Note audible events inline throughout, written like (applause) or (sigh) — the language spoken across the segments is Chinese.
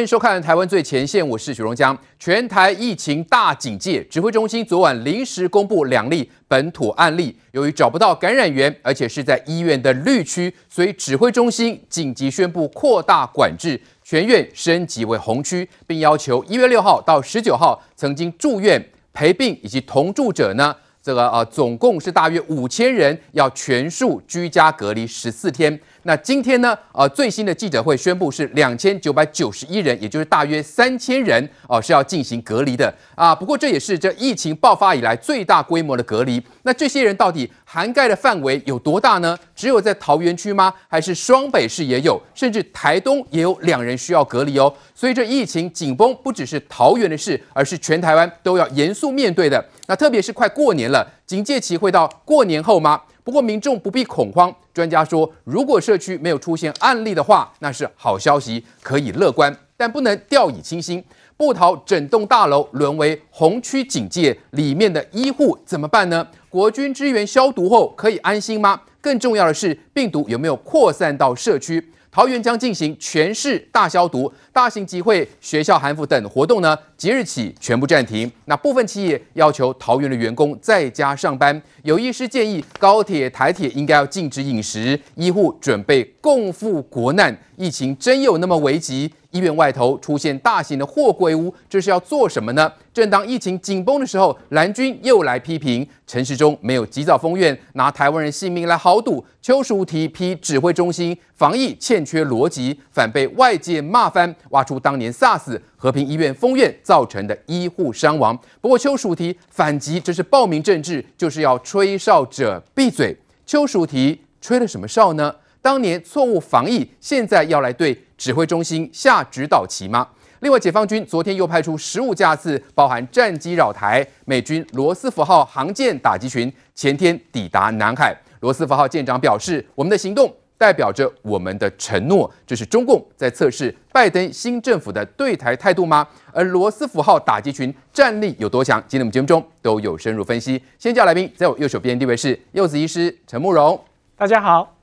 欢迎收看《台湾最前线》，我是许荣江。全台疫情大警戒，指挥中心昨晚临时公布两例本土案例。由于找不到感染源，而且是在医院的绿区，所以指挥中心紧急宣布扩大管制，全院升级为红区，并要求一月六号到十九号曾经住院陪病以及同住者呢，这个呃总共是大约五千人，要全数居家隔离十四天。那今天呢？呃，最新的记者会宣布是两千九百九十一人，也就是大约三千人哦、是要进行隔离的啊。不过这也是这疫情爆发以来最大规模的隔离。那这些人到底涵盖的范围有多大呢？只有在桃园区吗？还是双北市也有？甚至台东也有两人需要隔离哦。所以这疫情紧绷不只是桃园的事，而是全台湾都要严肃面对的。那特别是快过年了，警戒期会到过年后吗？不过民众不必恐慌，专家说，如果社区没有出现案例的话，那是好消息，可以乐观，但不能掉以轻心。部桃整栋大楼沦为红区警戒，里面的医护怎么办呢？国军支援消毒后可以安心吗？更重要的是，病毒有没有扩散到社区？桃园将进行全市大消毒，大型集会、学校寒服等活动呢，即日起全部暂停。那部分企业要求桃园的员工在家上班。有医师建议，高铁、台铁应该要禁止饮食。医护准备共赴国难，疫情真有那么危急？医院外头出现大型的货柜屋，这是要做什么呢？正当疫情紧绷的时候，蓝军又来批评陈时中没有及早封院，拿台湾人性命来豪赌。邱淑媞批指挥中心防疫欠缺逻辑，反被外界骂翻，挖出当年 SARS 和平医院封院造成的医护伤亡。不过邱淑媞反击，这是暴民政治，就是要吹哨者闭嘴。邱淑媞吹了什么哨呢？当年错误防疫，现在要来对指挥中心下指导棋吗？另外，解放军昨天又派出十五架次，包含战机扰台，美军罗斯福号航舰打击群前天抵达南海。罗斯福号舰长表示：“我们的行动代表着我们的承诺。”这是中共在测试拜登新政府的对台态度吗？而罗斯福号打击群战力有多强？今天我们节目中都有深入分析。先叫来宾，在我右手边地位是柚子医师陈慕容，大家好。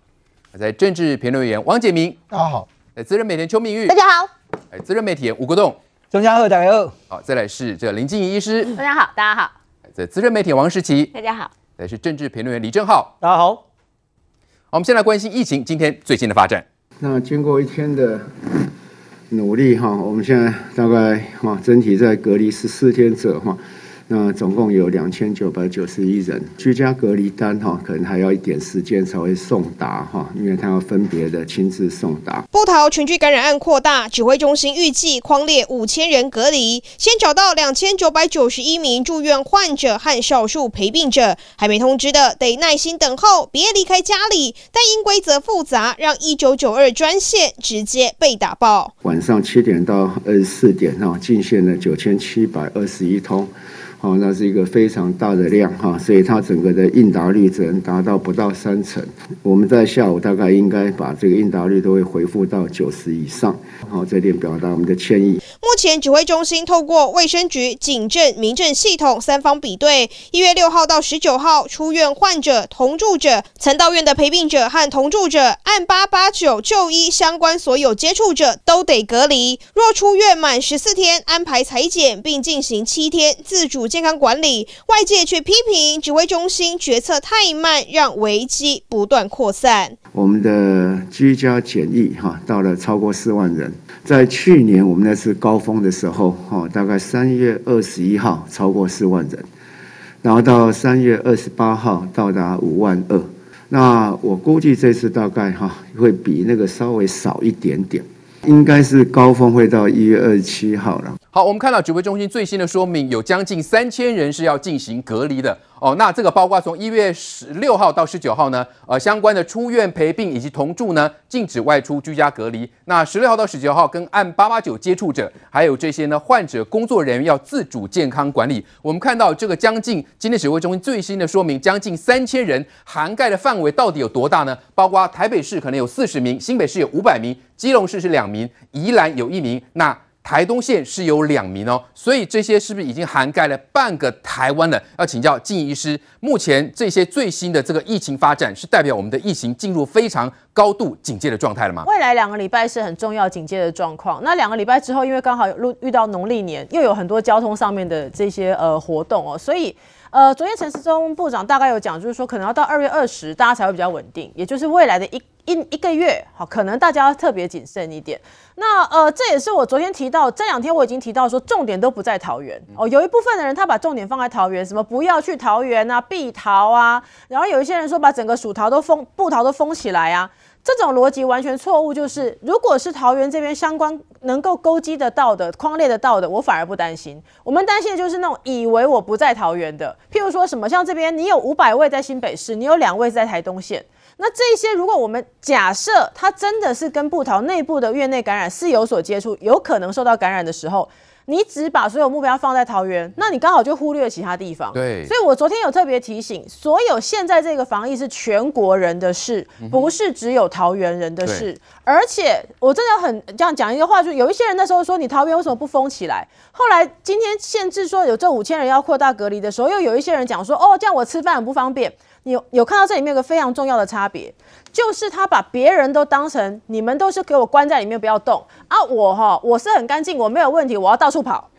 在政治评论员王杰明，大家好；在资深媒体人邱明玉，大家好；哎，资深媒体人吴国栋，钟家贺，大家好。好，再来是这林静怡医师，大家好，大家好；在资深媒体王世奇，大家好；再是政治评论员李正浩，大家好。我们先来关心疫情今天最新的发展。那经过一天的努力哈，我们现在大概哈整体在隔离十四天者哈。那总共有两千九百九十一人居家隔离单哈，可能还要一点时间才会送达哈，因为他要分别的亲自送达。波桃群聚感染案扩大，指挥中心预计框列五千人隔离，先找到两千九百九十一名住院患者和少数陪病者，还没通知的得耐心等候，别离开家里。但因规则复杂，让一九九二专线直接被打爆。晚上七点到二十四点哈，进线了九千七百二十一通。好，那是一个非常大的量哈，所以它整个的应答率只能达到不到三成。我们在下午大概应该把这个应答率都会恢复到九十以上。好，这点表达我们的歉意。目前指挥中心透过卫生局、警政、民政系统三方比对，一月六号到十九号出院患者、同住者、曾到院的陪病者和同住者，按八八九就医相关所有接触者都得隔离。若出院满十四天，安排裁剪并进行七天自主健康管理，外界却批评指挥中心决策太慢，让危机不断扩散。我们的居家检疫哈，到了超过四万人，在去年我们那次高峰的时候哈，大概三月二十一号超过四万人，然后到三月二十八号到达五万二，那我估计这次大概哈会比那个稍微少一点点。应该是高峰会到一月二十七号了。好，我们看到指挥中心最新的说明，有将近三千人是要进行隔离的。哦，那这个包括从一月十六号到十九号呢，呃，相关的出院陪病以及同住呢，禁止外出居家隔离。那十六号到十九号跟按八八九接触者，还有这些呢患者工作人员要自主健康管理。我们看到这个将近今天指挥中心最新的说明，将近三千人涵盖的范围到底有多大呢？包括台北市可能有四十名，新北市有五百名，基隆市是两名，宜兰有一名，那。台东县是有两名哦，所以这些是不是已经涵盖了半个台湾了？要请教静怡医师，目前这些最新的这个疫情发展，是代表我们的疫情进入非常高度警戒的状态了吗？未来两个礼拜是很重要警戒的状况。那两个礼拜之后，因为刚好遇遇到农历年，又有很多交通上面的这些呃活动哦，所以。呃，昨天陈时中部长大概有讲，就是说可能要到二月二十，大家才会比较稳定，也就是未来的一一一个月，好，可能大家要特别谨慎一点。那呃，这也是我昨天提到，这两天我已经提到说，重点都不在桃园哦，有一部分的人他把重点放在桃园，什么不要去桃园啊，避桃啊，然后有一些人说把整个蜀桃都封，布桃都封起来啊。这种逻辑完全错误，就是如果是桃园这边相关能够勾稽得到的、框列得到的，我反而不担心。我们担心的就是那种以为我不在桃园的，譬如说什么像这边，你有五百位在新北市，你有两位在台东县，那这些如果我们假设他真的是跟布桃内部的院内感染是有所接触，有可能受到感染的时候。你只把所有目标放在桃园，那你刚好就忽略了其他地方。对，所以我昨天有特别提醒，所有现在这个防疫是全国人的事，不是只有桃园人的事。嗯、而且我真的很这样讲一个话，就有一些人那时候说，你桃园为什么不封起来？后来今天限制说有这五千人要扩大隔离的时候，又有一些人讲说，哦，这样我吃饭很不方便。你有有看到这里面有个非常重要的差别，就是他把别人都当成你们都是给我关在里面不要动。啊，我哈我是很干净，我没有问题，我要到处跑，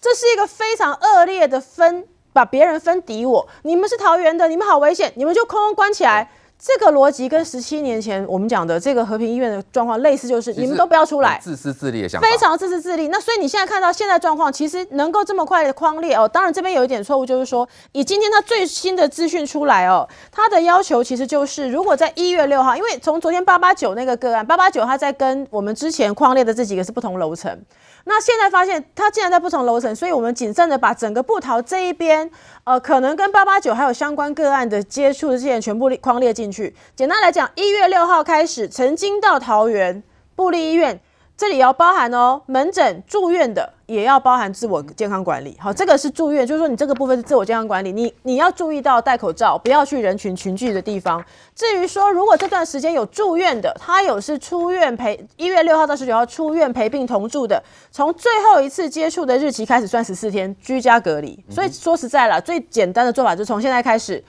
这是一个非常恶劣的分，把别人分敌我，你们是桃园的，你们好危险，你们就空空关起来。这个逻辑跟十七年前我们讲的这个和平医院的状况类似，就是你们都不要出来，自私自利的想法，非常自私自利。那所以你现在看到现在状况，其实能够这么快的框列哦，当然这边有一点错误，就是说以今天他最新的资讯出来哦，他的要求其实就是如果在一月六号，因为从昨天八八九那个个案，八八九他在跟我们之前框列的这几个是不同楼层。那现在发现它竟然在不同楼层，所以我们谨慎的把整个步桃这一边，呃，可能跟八八九还有相关个案的接触的这些人全部框列进去。简单来讲，一月六号开始，曾经到桃园布力医院。这里要包含哦，门诊住院的也要包含自我健康管理。好，这个是住院，就是说你这个部分是自我健康管理，你你要注意到戴口罩，不要去人群群聚的地方。至于说，如果这段时间有住院的，他有是出院陪一月六号到十九号出院陪病同住的，从最后一次接触的日期开始算十四天居家隔离。所以说实在了，最简单的做法就是从现在开始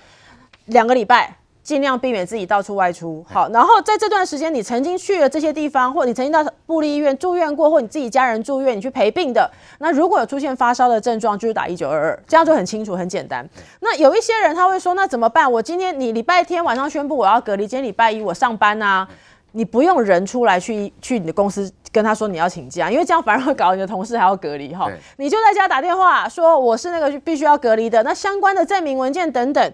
两个礼拜。尽量避免自己到处外出，好。然后在这段时间，你曾经去了这些地方，或你曾经到部立医院住院过，或你自己家人住院，你去陪病的，那如果有出现发烧的症状，就是打一九二二，这样就很清楚、很简单。那有一些人他会说，那怎么办？我今天你礼拜天晚上宣布我要隔离，今天礼拜一我上班啊，你不用人出来去去你的公司跟他说你要请假，因为这样反而会搞你的同事还要隔离哈。你就在家打电话说我是那个必须要隔离的，那相关的证明文件等等。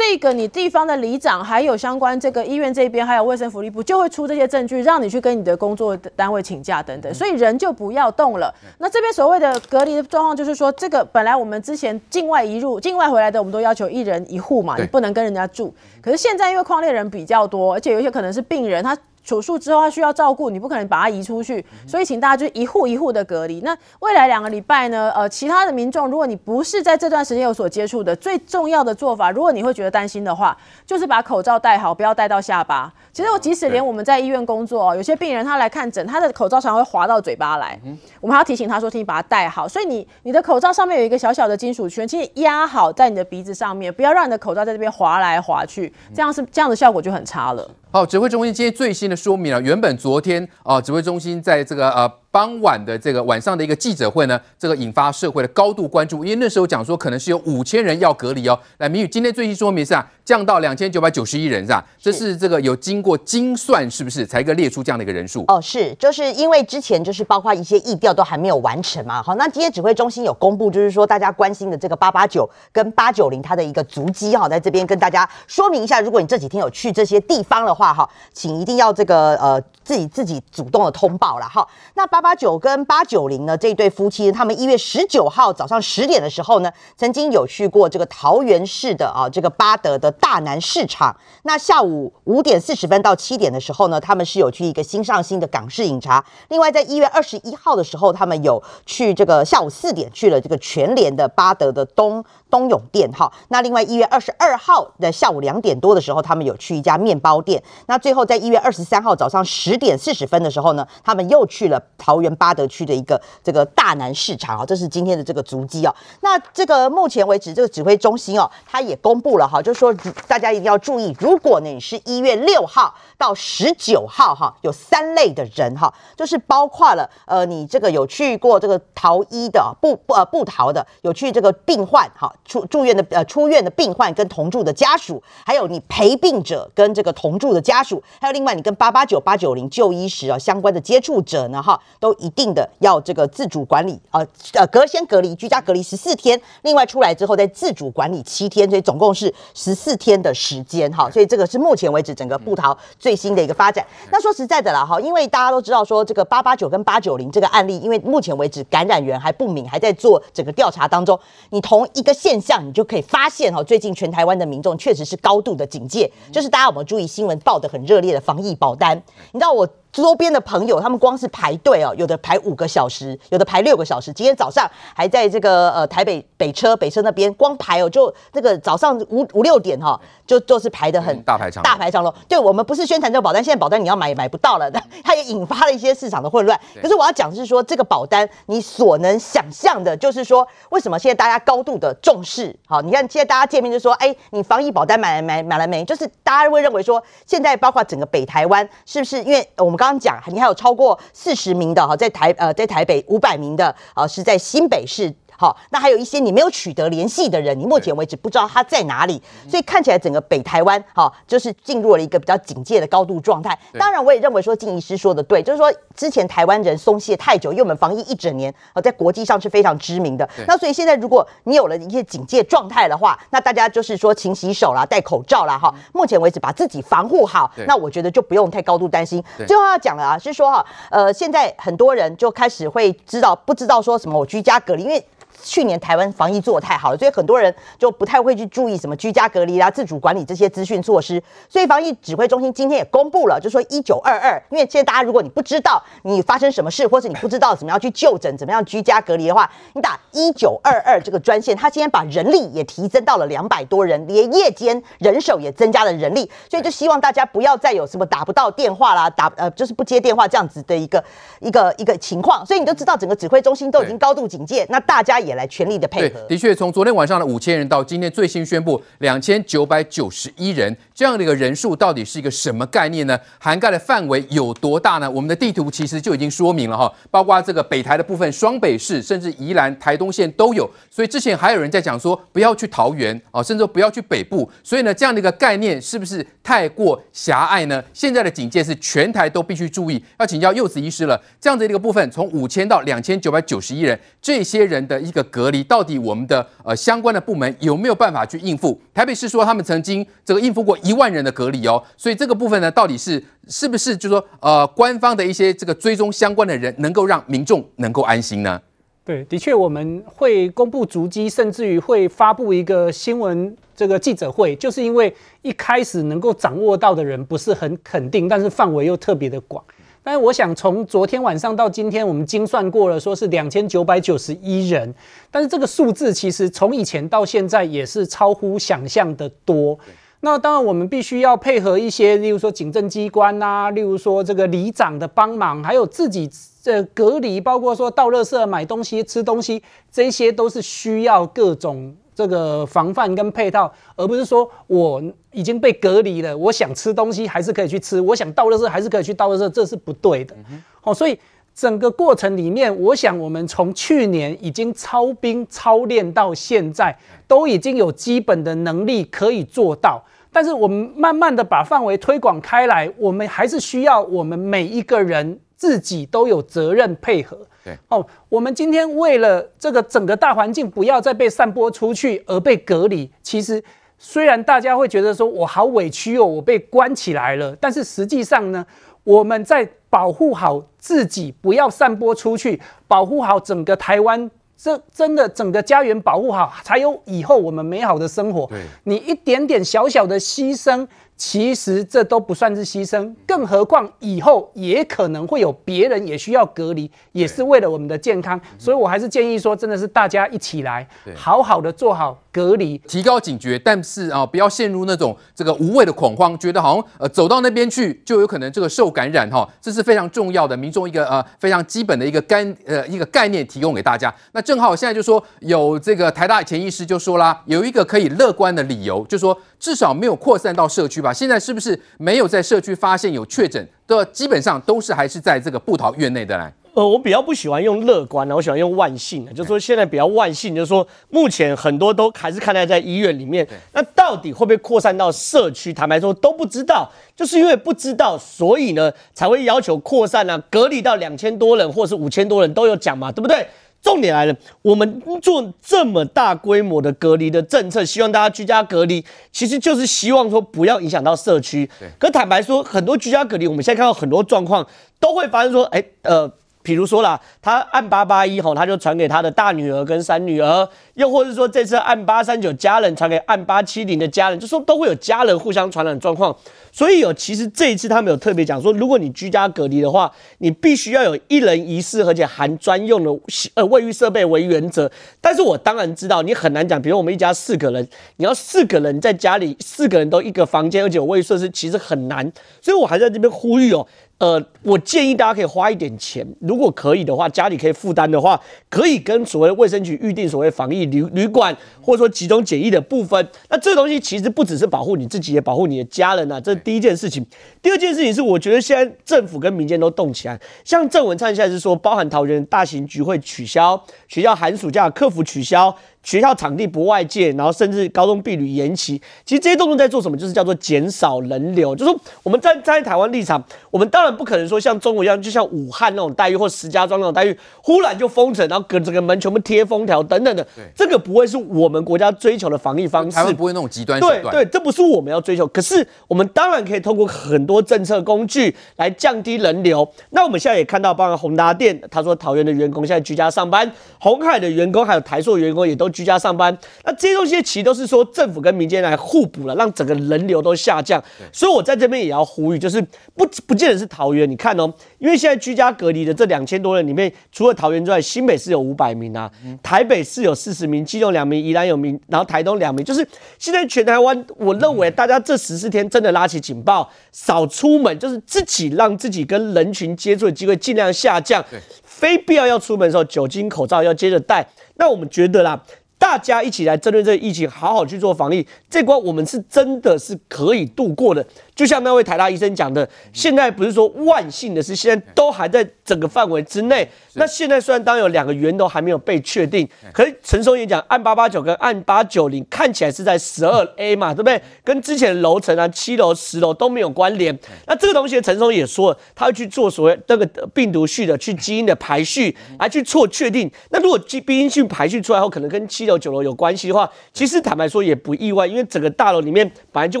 这个你地方的里长，还有相关这个医院这边，还有卫生福利部，就会出这些证据，让你去跟你的工作单位请假等等，所以人就不要动了。那这边所谓的隔离的状况，就是说，这个本来我们之前境外移入、境外回来的，我们都要求一人一户嘛，你不能跟人家住。可是现在因为矿列人比较多，而且有些可能是病人，他。手术之后，他需要照顾，你不可能把他移出去，所以请大家就一户一户的隔离。那未来两个礼拜呢？呃，其他的民众，如果你不是在这段时间有所接触的，最重要的做法，如果你会觉得担心的话，就是把口罩戴好，不要戴到下巴。其实我即使连我们在医院工作，有些病人他来看诊，他的口罩常会滑到嘴巴来，我们还要提醒他说，请你把它戴好。所以你你的口罩上面有一个小小的金属圈，请你压好在你的鼻子上面，不要让你的口罩在这边滑来滑去，这样是这样的效果就很差了。好，指挥中心今天最新的说明了，原本昨天啊、指挥中心在这个啊。傍晚的这个晚上的一个记者会呢，这个引发社会的高度关注，因为那时候讲说可能是有五千人要隔离哦。来，明宇，今天最新说明是啊，降到两千九百九十一人是吧？这是这个有经过精算，是不是才可以列出这样的一个人数？哦，是，就是因为之前就是包括一些疫调都还没有完成嘛。好，那今天指挥中心有公布，就是说大家关心的这个八八九跟八九零它的一个足迹哈，在这边跟大家说明一下，如果你这几天有去这些地方的话哈，请一定要这个呃自己自己主动的通报了哈。那八。八九跟八九零呢，这对夫妻，他们一月十九号早上十点的时候呢，曾经有去过这个桃园市的啊，这个八德的大南市场。那下午五点四十分到七点的时候呢，他们是有去一个新上新的港式饮茶。另外，在一月二十一号的时候，他们有去这个下午四点去了这个全联的八德的东东永店。哈，那另外一月二十二号的下午两点多的时候，他们有去一家面包店。那最后在一月二十三号早上十点四十分的时候呢，他们又去了桃园八德区的一个这个大南市场啊，这是今天的这个足迹哦。那这个目前为止，这个指挥中心哦，它也公布了哈，就是说大家一定要注意，如果你是一月六号到十九号哈，有三类的人哈，就是包括了呃你这个有去过这个桃医的不不呃不逃的，有去这个病患哈出住院的呃出院的病患跟同住的家属，还有你陪病者跟这个同住的家属，还有另外你跟八八九八九零就医时啊相关的接触者呢哈，都一定的要这个自主管理呃呃隔先隔离居家隔离十四天，另外出来之后再自主管理七天，所以总共是十四天的时间哈，所以这个是目前为止整个部桃最新的一个发展。那说实在的啦哈，因为大家都知道说这个八八九跟八九零这个案例，因为目前为止感染源还不明，还在做整个调查当中，你同一个现象你就可以发现哈，最近全台湾的民众确实是高度的警戒，就是大家有没有注意新闻报得很热烈的防疫保单？你知道我。周边的朋友，他们光是排队哦，有的排五个小时，有的排六个小时。今天早上还在这个呃台北北车北车那边光排哦，就这个早上五五六点哈、哦，就就是排的很大排长大排长龙。对，我们不是宣传这个保单，现在保单你要买也买不到了，它也引发了一些市场的混乱。可是我要讲的是说，这个保单你所能想象的，就是说为什么现在大家高度的重视？好，你看现在大家见面就说，哎，你防疫保单买来买买了没？就是大家会认为说，现在包括整个北台湾，是不是因为我们刚刚讲，你还有超过四十名的哈，在台呃在台北五百名的啊，是在新北市。好，那还有一些你没有取得联系的人，你目前为止不知道他在哪里，所以看起来整个北台湾，哈，就是进入了一个比较警戒的高度状态。当然，我也认为说静医师说的对，就是说之前台湾人松懈太久，因为我们防疫一整年，哦，在国际上是非常知名的。那所以现在如果你有了一些警戒状态的话，那大家就是说勤洗手啦，戴口罩啦，哈，目前为止把自己防护好，那我觉得就不用太高度担心。最后要讲的啊，是说哈，呃，现在很多人就开始会知道，不知道说什么我居家隔离，因为。去年台湾防疫做得太好了，所以很多人就不太会去注意什么居家隔离啦、自主管理这些资讯措施。所以防疫指挥中心今天也公布了，就说一九二二，因为现在大家如果你不知道你发生什么事，或者你不知道怎么样去就诊、怎么样居家隔离的话，你打一九二二这个专线，他今天把人力也提增到了两百多人，连夜间人手也增加了人力，所以就希望大家不要再有什么打不到电话啦、打呃就是不接电话这样子的一个一个一个情况。所以你就知道整个指挥中心都已经高度警戒，那大家也。也来全力的配合。的确，从昨天晚上的五千人到今天最新宣布两千九百九十一人，这样的一个人数到底是一个什么概念呢？涵盖的范围有多大呢？我们的地图其实就已经说明了哈，包括这个北台的部分，双北市甚至宜兰、台东县都有。所以之前还有人在讲说不要去桃园啊，甚至不要去北部。所以呢，这样的一个概念是不是太过狭隘呢？现在的警戒是全台都必须注意。要请教柚子医师了，这样的一个部分从五千到两千九百九十一人，这些人的一个。隔离到底我们的呃相关的部门有没有办法去应付？台北市说他们曾经这个应付过一万人的隔离哦，所以这个部分呢，到底是是不是就是说呃官方的一些这个追踪相关的人能够让民众能够安心呢？对，的确我们会公布足迹，甚至于会发布一个新闻这个记者会，就是因为一开始能够掌握到的人不是很肯定，但是范围又特别的广。但是我想，从昨天晚上到今天，我们精算过了，说是两千九百九十一人。但是这个数字其实从以前到现在也是超乎想象的多。那当然，我们必须要配合一些，例如说警政机关啊，例如说这个里长的帮忙，还有自己这隔离，包括说到垃圾买东西、吃东西，这些都是需要各种。这个防范跟配套，而不是说我已经被隔离了，我想吃东西还是可以去吃，我想倒垃圾还是可以去倒垃圾，这是不对的。好，所以整个过程里面，我想我们从去年已经操兵操练到现在，都已经有基本的能力可以做到。但是我们慢慢的把范围推广开来，我们还是需要我们每一个人自己都有责任配合。对哦，我们今天为了这个整个大环境不要再被散播出去而被隔离，其实虽然大家会觉得说我好委屈哦，我被关起来了，但是实际上呢，我们在保护好自己，不要散播出去，保护好整个台湾，这真的整个家园保护好，才有以后我们美好的生活。对，你一点点小小的牺牲。其实这都不算是牺牲，更何况以后也可能会有别人也需要隔离，也是为了我们的健康。所以我还是建议说，真的是大家一起来，好好的做好隔离，提高警觉，但是啊，不要陷入那种这个无谓的恐慌，觉得好像呃走到那边去就有可能这个受感染哈，这是非常重要的民众一个呃非常基本的一个概呃一个概念提供给大家。那正好现在就说有这个台大潜医师就说啦，有一个可以乐观的理由，就说至少没有扩散到社区吧。现在是不是没有在社区发现有确诊的，基本上都是还是在这个布桃院内的来？呃，我比较不喜欢用乐观的，我喜欢用万幸的，就是说现在比较万幸，就是说目前很多都还是看待在医院里面。那到底会不会扩散到社区？坦白说都不知道，就是因为不知道，所以呢才会要求扩散啊，隔离到两千多人或是五千多人都有讲嘛，对不对？重点来了，我们做这么大规模的隔离的政策，希望大家居家隔离，其实就是希望说不要影响到社区。可坦白说，很多居家隔离，我们现在看到很多状况都会发生说，哎，呃。比如说啦，他按八八一吼，他就传给他的大女儿跟三女儿，又或者说这次按八三九家人传给按八七零的家人，就说都会有家人互相传染状况。所以有其实这一次他们有特别讲说，如果你居家隔离的话，你必须要有一人一室，而且含专用的呃卫浴设备为原则。但是我当然知道你很难讲，比如我们一家四个人，你要四个人在家里，四个人都一个房间，而且有卫浴设施，其实很难。所以我还在这边呼吁哦。呃，我建议大家可以花一点钱，如果可以的话，家里可以负担的话，可以跟所谓卫生局预定所谓防疫旅旅馆，或者说集中检疫的部分。那这个东西其实不只是保护你自己，也保护你的家人啊。这是第一件事情。第二件事情是，我觉得现在政府跟民间都动起来，像郑文灿现在是说，包含桃园大型聚会取消，学校寒暑假课服取消。学校场地不外借，然后甚至高中毕旅延期，其实这些动作在做什么？就是叫做减少人流。就是说我们在站在台湾立场，我们当然不可能说像中国一样，就像武汉那种待遇或石家庄那种待遇，忽然就封城，然后隔整个门全部贴封条等等的。对，这个不会是我们国家追求的防疫方式。台湾不会那种极端手段。对对，这不是我们要追求。可是我们当然可以通过很多政策工具来降低人流。那我们现在也看到，包括宏达电，他说桃园的员工现在居家上班，红海的员工还有台塑员工也都。居家上班，那这些东西其实都是说政府跟民间来互补了，让整个人流都下降。所以我在这边也要呼吁，就是不不见得是桃园，你看哦，因为现在居家隔离的这两千多人里面，除了桃园之外，新北市有五百名啊，台北市有四十名，基隆两名，宜兰有名，然后台东两名。就是现在全台湾，我认为大家这十四天真的拉起警报，少出门，就是自己让自己跟人群接触的机会尽量下降。非必要要出门的时候，酒精口罩要接着戴。那我们觉得啦。大家一起来针对这个疫情，好好去做防疫，这关我们是真的是可以度过的。就像那位台大医生讲的，现在不是说万幸的是，现在都还在整个范围之内。那现在虽然当有两个源头还没有被确定，可是陈松也讲，案八八九跟案八九零看起来是在十二 A 嘛，对不对？跟之前楼层啊七楼十楼都没有关联。那这个东西陈松也说了，他会去做所谓那个病毒序的去基因的排序来去做确定。那如果基因序排序出来后，可能跟七楼九楼有关系的话，其实坦白说也不意外，因为整个大楼里面本来就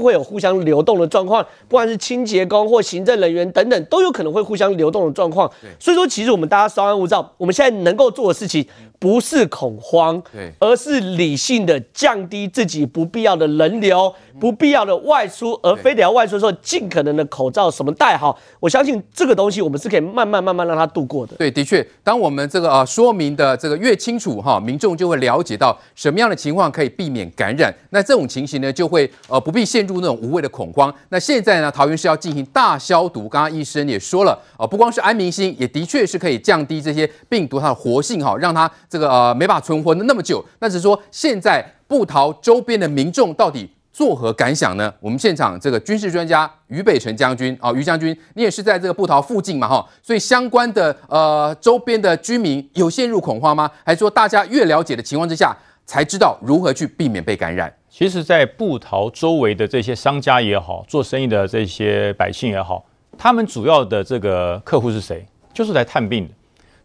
会有互相流动的状况。不管是清洁工或行政人员等等，都有可能会互相流动的状况。所以说，其实我们大家稍安勿躁。我们现在能够做的事情，不是恐慌，而是理性的降低自己不必要的人流。不必要的外出，而非得要外出的时候，尽可能的口罩什么戴好。我相信这个东西，我们是可以慢慢慢慢让它度过的。对，的确，当我们这个呃说明的这个越清楚哈，民众就会了解到什么样的情况可以避免感染。那这种情形呢，就会呃不必陷入那种无谓的恐慌。那现在呢，桃园是要进行大消毒，刚刚医生也说了，呃，不光是安民心，也的确是可以降低这些病毒它的活性哈，让它这个呃没法存活的那么久。那只是说现在部桃周边的民众到底。作何感想呢？我们现场这个军事专家于北辰将军啊，于将军，你也是在这个部桃附近嘛，哈，所以相关的呃周边的居民有陷入恐慌吗？还是说大家越了解的情况之下，才知道如何去避免被感染？其实，在布桃周围的这些商家也好，做生意的这些百姓也好，他们主要的这个客户是谁？就是来探病的，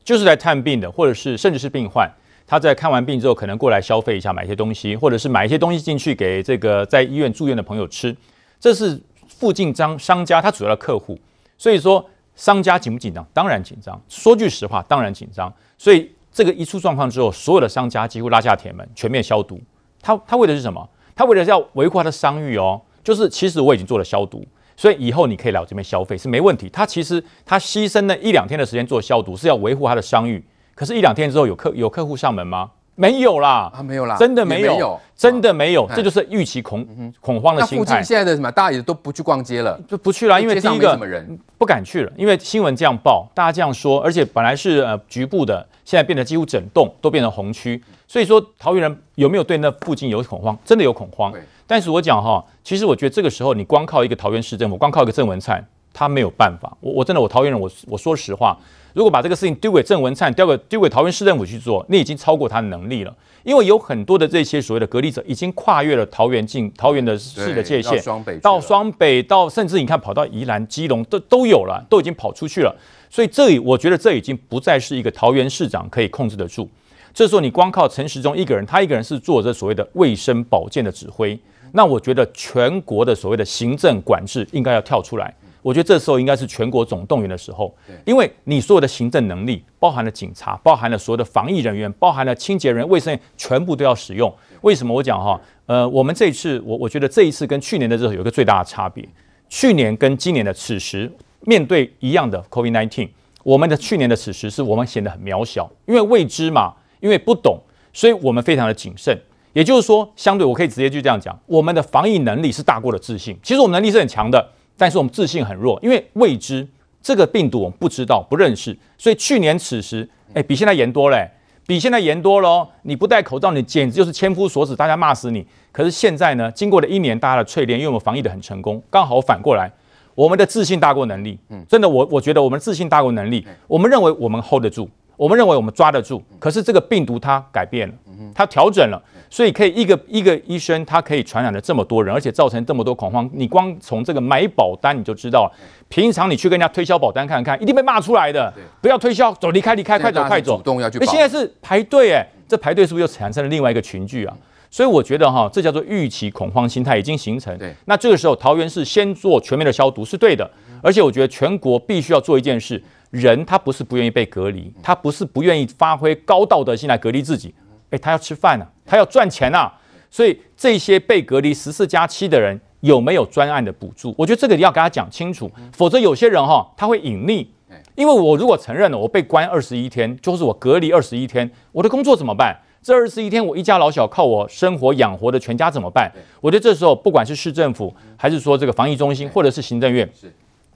就是来探病的，或者是甚至是病患。他在看完病之后，可能过来消费一下，买一些东西，或者是买一些东西进去给这个在医院住院的朋友吃。这是附近商商家他主要的客户。所以说，商家紧不紧张？当然紧张。说句实话，当然紧张。所以这个一出状况之后，所有的商家几乎拉下铁门，全面消毒。他他为的是什么？他为的是要维护他的商誉哦。就是其实我已经做了消毒，所以以后你可以来我这边消费是没问题。他其实他牺牲了一两天的时间做消毒，是要维护他的商誉。可是，一两天之后有客有客户上门吗？没有啦，啊，没有啦，真的没有，没有真的没有，啊、这就是预期恐、嗯、恐慌的心态。那附近现在的什么，大家也都不去逛街了，就不去了，因为第一个人不敢去了，因为新闻这样报，大家这样说，而且本来是呃局部的，现在变得几乎整栋都变成红区，所以说桃园人有没有对那附近有恐慌？真的有恐慌。但是我讲哈，其实我觉得这个时候你光靠一个桃园市政府，光靠一个郑文灿，他没有办法。我我真的我桃园人，我我说实话，如果把这个事情丢给郑文灿，丢给丢给桃园市政府去做，那已经超过他的能力了。因为有很多的这些所谓的隔离者，已经跨越了桃园境、桃园的市的界限，到双北，到双北，到甚至你看跑到宜兰、基隆都都有了，都已经跑出去了。所以这里我觉得这已经不再是一个桃园市长可以控制得住。这时候你光靠陈时中一个人，他一个人是做着所谓的卫生保健的指挥，那我觉得全国的所谓的行政管制应该要跳出来。我觉得这时候应该是全国总动员的时候，因为你所有的行政能力，包含了警察，包含了所有的防疫人员，包含了清洁人员、卫生员，全部都要使用。为什么我讲哈？呃，我们这一次，我我觉得这一次跟去年的时候有一个最大的差别。去年跟今年的此时面对一样的 COVID-19，我们的去年的此时是我们显得很渺小，因为未知嘛，因为不懂，所以我们非常的谨慎。也就是说，相对我可以直接就这样讲，我们的防疫能力是大过了自信。其实我们能力是很强的。但是我们自信很弱，因为未知这个病毒我们不知道、不认识，所以去年此时，哎，比现在严多嘞，比现在严多喽。你不戴口罩，你简直就是千夫所指，大家骂死你。可是现在呢，经过了一年大家的淬炼，因为我们防疫的很成功，刚好反过来，我们的自信大过能力。嗯，真的，我我觉得我们自信大过能力，我们认为我们 hold 得住。我们认为我们抓得住，可是这个病毒它改变了，它调整了，所以可以一个一个医生，他可以传染了这么多人，而且造成这么多恐慌。你光从这个买保单你就知道了，平常你去跟人家推销保单看看，一定被骂出来的。不要推销，走，离开，离开，快走，快走。主动要去。现在是排队，哎，这排队是不是又产生了另外一个群聚啊？所以我觉得哈，这叫做预期恐慌心态已经形成。那这个时候桃园市先做全面的消毒是对的，而且我觉得全国必须要做一件事。人他不是不愿意被隔离，他不是不愿意发挥高道德性来隔离自己，诶，他要吃饭啊，他要赚钱啊，所以这些被隔离十四加七的人有没有专案的补助？我觉得这个你要跟他讲清楚，否则有些人哈他会隐匿，因为我如果承认了我被关二十一天，就是我隔离二十一天，我的工作怎么办？这二十一天我一家老小靠我生活养活的全家怎么办？我觉得这时候不管是市政府还是说这个防疫中心或者是行政院，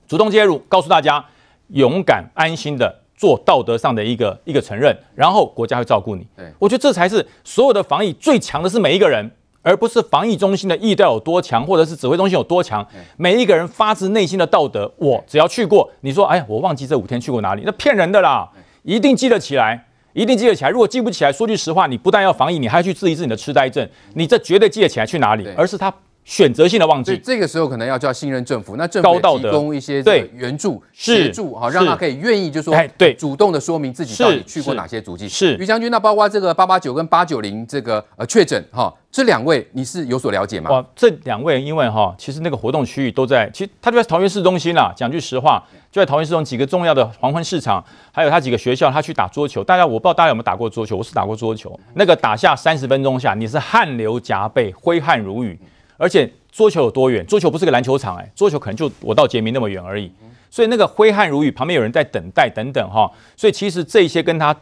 主动介入，告诉大家。勇敢安心的做道德上的一个一个承认，然后国家会照顾你。我觉得这才是所有的防疫最强的是每一个人，而不是防疫中心的意调有多强，或者是指挥中心有多强。每一个人发自内心的道德，我只要去过，你说，哎，我忘记这五天去过哪里，那骗人的啦，一定记得起来，一定记得起来。如果记不起来，说句实话，你不但要防疫，你还要去治一治你的痴呆症，你这绝对记得起来去哪里，而是他。选择性的忘记，这个时候可能要叫信任政府，那政府提供一些对援助协助，哈，让他可以愿意就说对主动的说明自己到底去过哪些足迹。是于将军，那包括这个八八九跟八九零这个呃确诊哈，这两位你是有所了解吗？哇，这两位因为哈，其实那个活动区域都在，其实他就在桃园市中心啦。讲句实话，就在桃园市中几个重要的黄昏市场，还有他几个学校，他去打桌球。大家我不知道大家有没有打过桌球，我是打过桌球。那个打下三十分钟下，你是汗流浃背，挥汗如雨，而且。桌球有多远？桌球不是个篮球场哎，桌球可能就我到杰明那么远而已。所以那个挥汗如雨，旁边有人在等待等等哈。所以其实这些跟他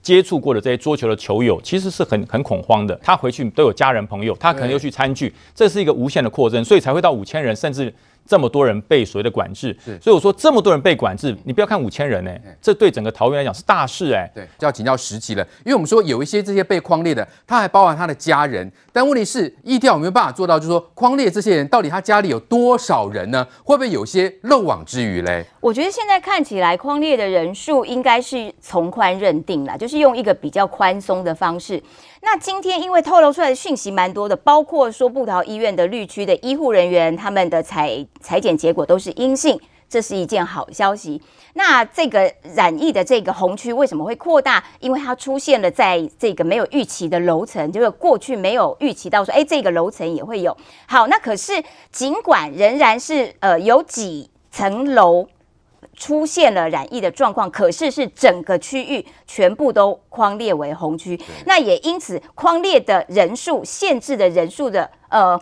接触过的这些桌球的球友，其实是很很恐慌的。他回去都有家人朋友，他可能又去餐具，这是一个无限的扩增，所以才会到五千人，甚至。这么多人被所谓的管制，所以我说这么多人被管制，你不要看五千人呢、欸，这对整个桃园来讲是大事哎、欸。对，就要请教时齐了，因为我们说有一些这些被框列的，他还包含他的家人，但问题是疫调有没有办法做到，就是说框列这些人到底他家里有多少人呢？会不会有些漏网之鱼嘞？我觉得现在看起来框列的人数应该是从宽认定了，就是用一个比较宽松的方式。那今天因为透露出来的讯息蛮多的，包括说布桃医院的绿区的医护人员，他们的采采检结果都是阴性，这是一件好消息。那这个染疫的这个红区为什么会扩大？因为它出现了在这个没有预期的楼层，就是过去没有预期到说，哎，这个楼层也会有。好，那可是尽管仍然是呃有几层楼。出现了染疫的状况，可是是整个区域全部都框列为红区，那也因此框列的人数限制的人数的呃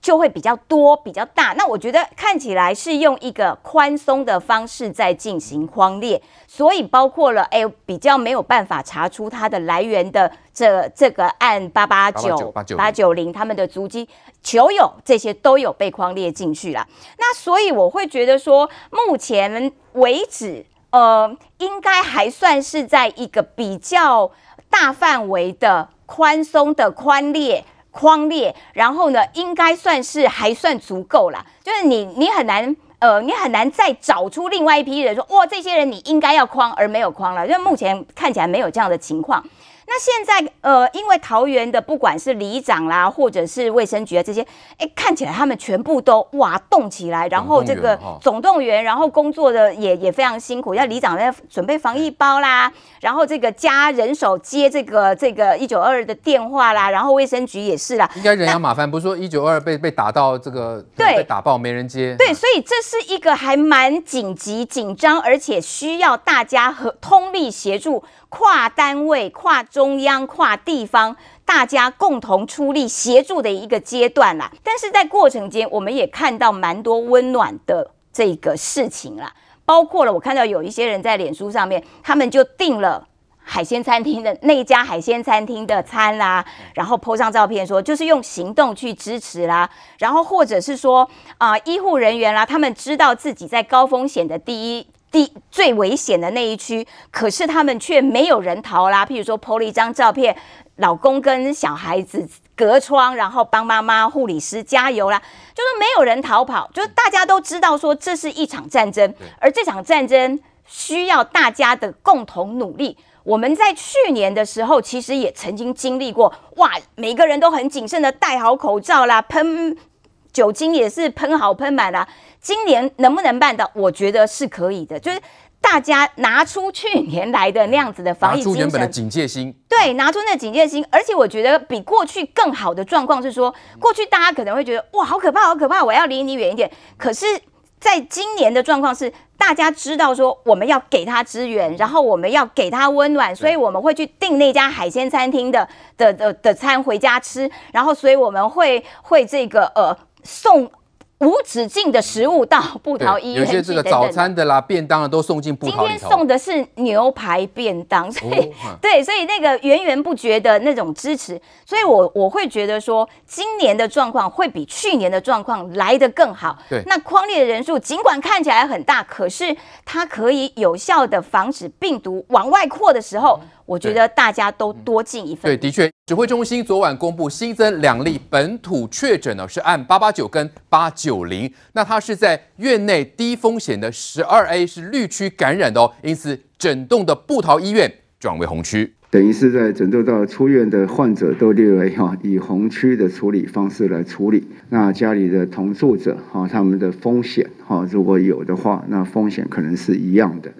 就会比较多、比较大。那我觉得看起来是用一个宽松的方式在进行框列，所以包括了哎比较没有办法查出它的来源的这这个案八八九八九零他们的足迹、球友这些都有被框列进去了。那所以我会觉得说，目前为止，呃，应该还算是在一个比较大范围的宽松的宽列。框列，然后呢，应该算是还算足够了。就是你，你很难，呃，你很难再找出另外一批人说，哇，这些人你应该要框，而没有框了。因为目前看起来没有这样的情况。那现在呃，因为桃园的不管是里长啦，或者是卫生局啊这些，哎，看起来他们全部都哇动起来，然后这个总动员，然后工作的也也非常辛苦。要里长在准备防疫包啦，然后这个加人手接这个这个一九二二的电话啦，然后卫生局也是啦。应该人仰马翻，不是说一九二二被被打到这个对被打爆没人接。对，所以这是一个还蛮紧急、紧张，而且需要大家和通力协助。跨单位、跨中央、跨地方，大家共同出力协助的一个阶段啦。但是在过程间，我们也看到蛮多温暖的这个事情啦，包括了我看到有一些人在脸书上面，他们就订了海鲜餐厅的那一家海鲜餐厅的餐啦，然后 po 上照片说，就是用行动去支持啦，然后或者是说啊、医护人员啦，他们知道自己在高风险的第一。第最危险的那一区，可是他们却没有人逃啦。譬如说，po 了一张照片，老公跟小孩子隔窗，然后帮妈妈、护理师加油啦。就是没有人逃跑，就是大家都知道说这是一场战争，而这场战争需要大家的共同努力。我们在去年的时候，其实也曾经经历过，哇，每个人都很谨慎的戴好口罩啦，喷酒精也是喷好喷满啦。今年能不能办到？我觉得是可以的，就是大家拿出去年来的那样子的防疫精神，拿出原本的警戒心，对，拿出那个警戒心。而且我觉得比过去更好的状况是说，过去大家可能会觉得哇，好可怕，好可怕，我要离你远一点。可是在今年的状况是，大家知道说我们要给他支援，然后我们要给他温暖，所以我们会去订那家海鲜餐厅的的的的餐回家吃，然后所以我们会会这个呃送。无止境的食物到布桃医院，有些这个早餐的啦、便当的都送进布桃。今天送的是牛排便当，所以、哦、(laughs) 对，所以那个源源不绝的那种支持，所以我我会觉得说，今年的状况会比去年的状况来得更好。对，那框列的人数尽管看起来很大，可是它可以有效的防止病毒往外扩的时候。嗯我觉得大家都多尽一份。对，的确，指挥中心昨晚公布新增两例本土确诊呢，是按八八九跟八九零。那它是在院内低风险的十二 A 是绿区感染的哦，因此整栋的布桃医院转为红区，等于是在整栋到出院的患者都列为哈以红区的处理方式来处理。那家里的同住者哈，他们的风险哈，如果有的话，那风险可能是一样的。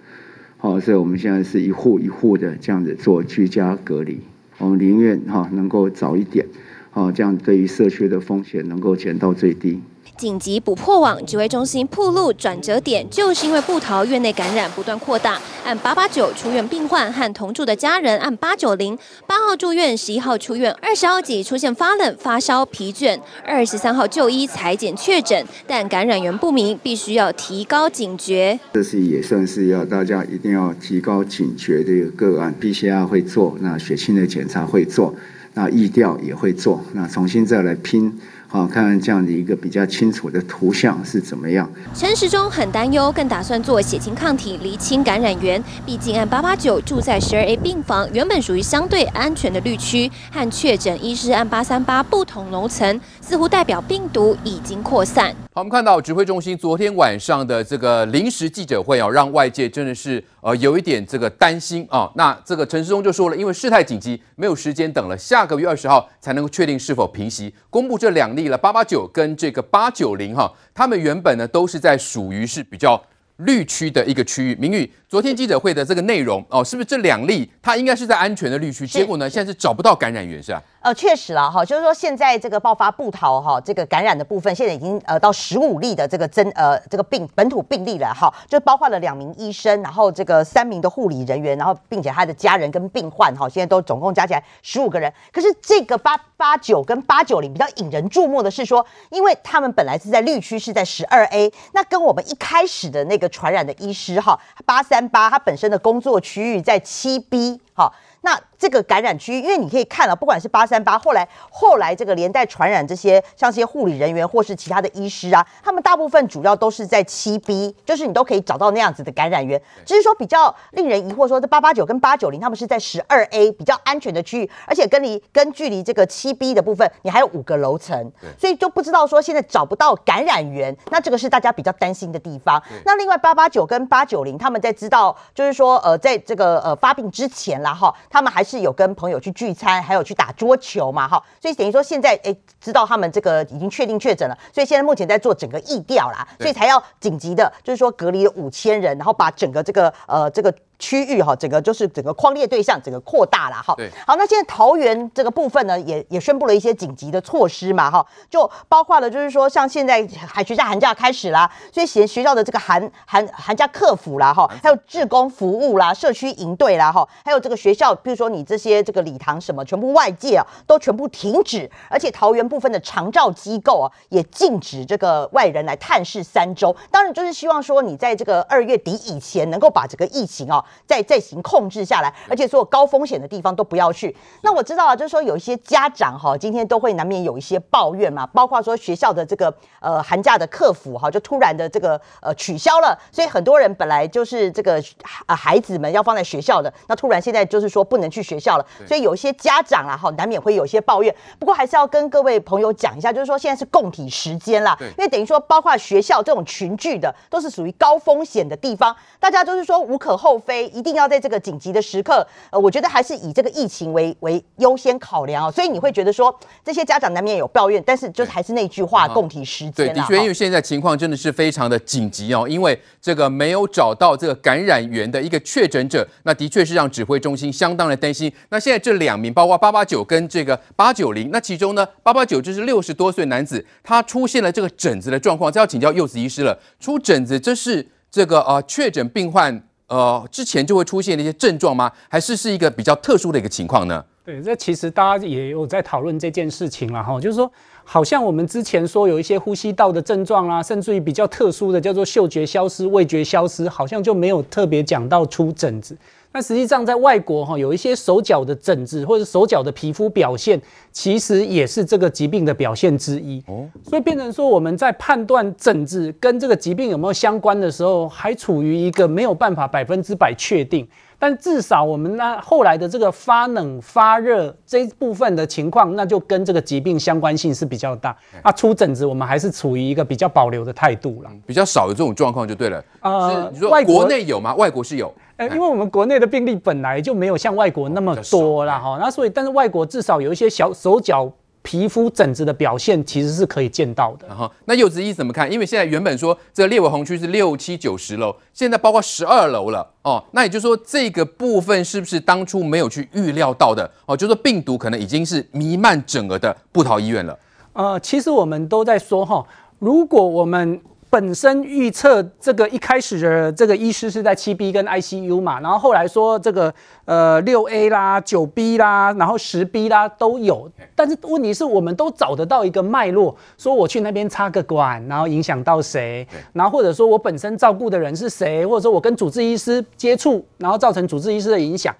好，所以我们现在是一户一户的这样子做居家隔离，我们宁愿哈能够早一点，好，这样对于社区的风险能够减到最低。紧急补破网，指挥中心铺路转折点，就是因为部桃院内感染不断扩大。按八八九出院病患和同住的家人，按八九零八号住院，十一号出院，二十号起出现发冷、发烧、疲倦，二十三号就医采检确诊，但感染源不明，必须要提高警觉。这是也算是要大家一定要提高警觉的一个案，PCR 会做，那血清的检查会做，那疫调也会做，那重新再来拼。好，看看这样的一个比较清楚的图像是怎么样。陈时中很担忧，更打算做血清抗体厘清感染源。毕竟按八八九住在十二 A 病房，原本属于相对安全的绿区，和确诊医师按八三八不同楼层，似乎代表病毒已经扩散。好，我们看到指挥中心昨天晚上的这个临时记者会啊，让外界真的是呃有一点这个担心啊。那这个陈世忠就说了，因为事态紧急，没有时间等了，下个月二十号才能够确定是否平息，公布这两例。了八八九跟这个八九零哈，他们原本呢都是在属于是比较绿区的一个区域。明玉，昨天记者会的这个内容哦，是不是这两例它应该是在安全的绿区？结果呢，现在是找不到感染源是吧？呃，确实啦，哈，就是说现在这个爆发部桃哈这个感染的部分，现在已经呃到十五例的这个增呃这个病本土病例了哈，就包括了两名医生，然后这个三名的护理人员，然后并且他的家人跟病患哈，现在都总共加起来十五个人。可是这个八八九跟八九零比较引人注目的是说，因为他们本来是在绿区是在十二 A，那跟我们一开始的那个传染的医师哈八三八，他本身的工作区域在七 B 哈。那这个感染区，因为你可以看了，不管是八三八，后来后来这个连带传染这些，像这些护理人员或是其他的医师啊，他们大部分主要都是在七 B，就是你都可以找到那样子的感染源。只是说比较令人疑惑，说这八八九跟八九零，他们是在十二 A 比较安全的区域，而且跟离跟距离这个七 B 的部分，你还有五个楼层，所以就不知道说现在找不到感染源，那这个是大家比较担心的地方。那另外八八九跟八九零，他们在知道就是说呃，在这个呃发病之前啦哈。他们还是有跟朋友去聚餐，还有去打桌球嘛，哈，所以等于说现在诶，知道他们这个已经确定确诊了，所以现在目前在做整个疫调啦，所以才要紧急的，就是说隔离五千人，然后把整个这个呃这个。区域哈，整个就是整个框列对象整个扩大了哈。对。好，那现在桃园这个部分呢，也也宣布了一些紧急的措施嘛哈，就包括了就是说，像现在寒学校寒假开始啦，所以学学校的这个寒寒寒假课辅啦哈，还有志工服务啦、社区营队啦哈，还有这个学校，比如说你这些这个礼堂什么，全部外界啊都全部停止，而且桃园部分的长照机构啊也禁止这个外人来探视三周。当然就是希望说你在这个二月底以前能够把这个疫情啊。再再行控制下来，而且所有高风险的地方都不要去。那我知道啊，就是说有一些家长哈，今天都会难免有一些抱怨嘛，包括说学校的这个呃寒假的客服哈，就突然的这个呃取消了，所以很多人本来就是这个呃孩子们要放在学校的，那突然现在就是说不能去学校了，所以有一些家长啊哈，难免会有一些抱怨。不过还是要跟各位朋友讲一下，就是说现在是供体时间啦，因为等于说包括学校这种群聚的，都是属于高风险的地方，大家就是说无可厚非。一定要在这个紧急的时刻，呃，我觉得还是以这个疫情为为优先考量哦。所以你会觉得说，这些家长难免有抱怨，但是就是还是那句话，共体时艰。对，的确，因为现在情况真的是非常的紧急哦，因为这个没有找到这个感染源的一个确诊者，那的确是让指挥中心相当的担心。那现在这两名，包括八八九跟这个八九零，那其中呢，八八九就是六十多岁男子，他出现了这个疹子的状况，这要请教柚子医师了。出疹子，这是这个呃确诊病患。呃，之前就会出现的一些症状吗？还是是一个比较特殊的一个情况呢？对，这其实大家也有在讨论这件事情了哈，就是说，好像我们之前说有一些呼吸道的症状啊，甚至于比较特殊的叫做嗅觉消失、味觉消失，好像就没有特别讲到出疹子。那实际上，在外国哈，有一些手脚的疹子或者手脚的皮肤表现，其实也是这个疾病的表现之一。哦，所以变成说，我们在判断疹子跟这个疾病有没有相关的时候，还处于一个没有办法百分之百确定。但至少我们那后来的这个发冷发热这一部分的情况，那就跟这个疾病相关性是比较大。啊，出疹子我们还是处于一个比较保留的态度了，比较少有这种状况就对了。呃，你说国内有吗？外国是有。呃，因为我们国内的病例本来就没有像外国那么多了哈，那所以但是外国至少有一些小手脚。皮肤疹子的表现其实是可以见到的。哈，那柚子医怎么看？因为现在原本说这个列为红区是六七九十楼，现在包括十二楼了哦。那也就是说，这个部分是不是当初没有去预料到的？哦，就是说病毒可能已经是弥漫整个的布桃医院了。呃，其实我们都在说哈，如果我们本身预测这个一开始的这个医师是在七 B 跟 ICU 嘛，然后后来说这个呃六 A 啦、九 B 啦，然后十 B 啦都有，但是问题是我们都找得到一个脉络，说我去那边插个管，然后影响到谁，然后或者说我本身照顾的人是谁，或者说我跟主治医师接触，然后造成主治医师的影响。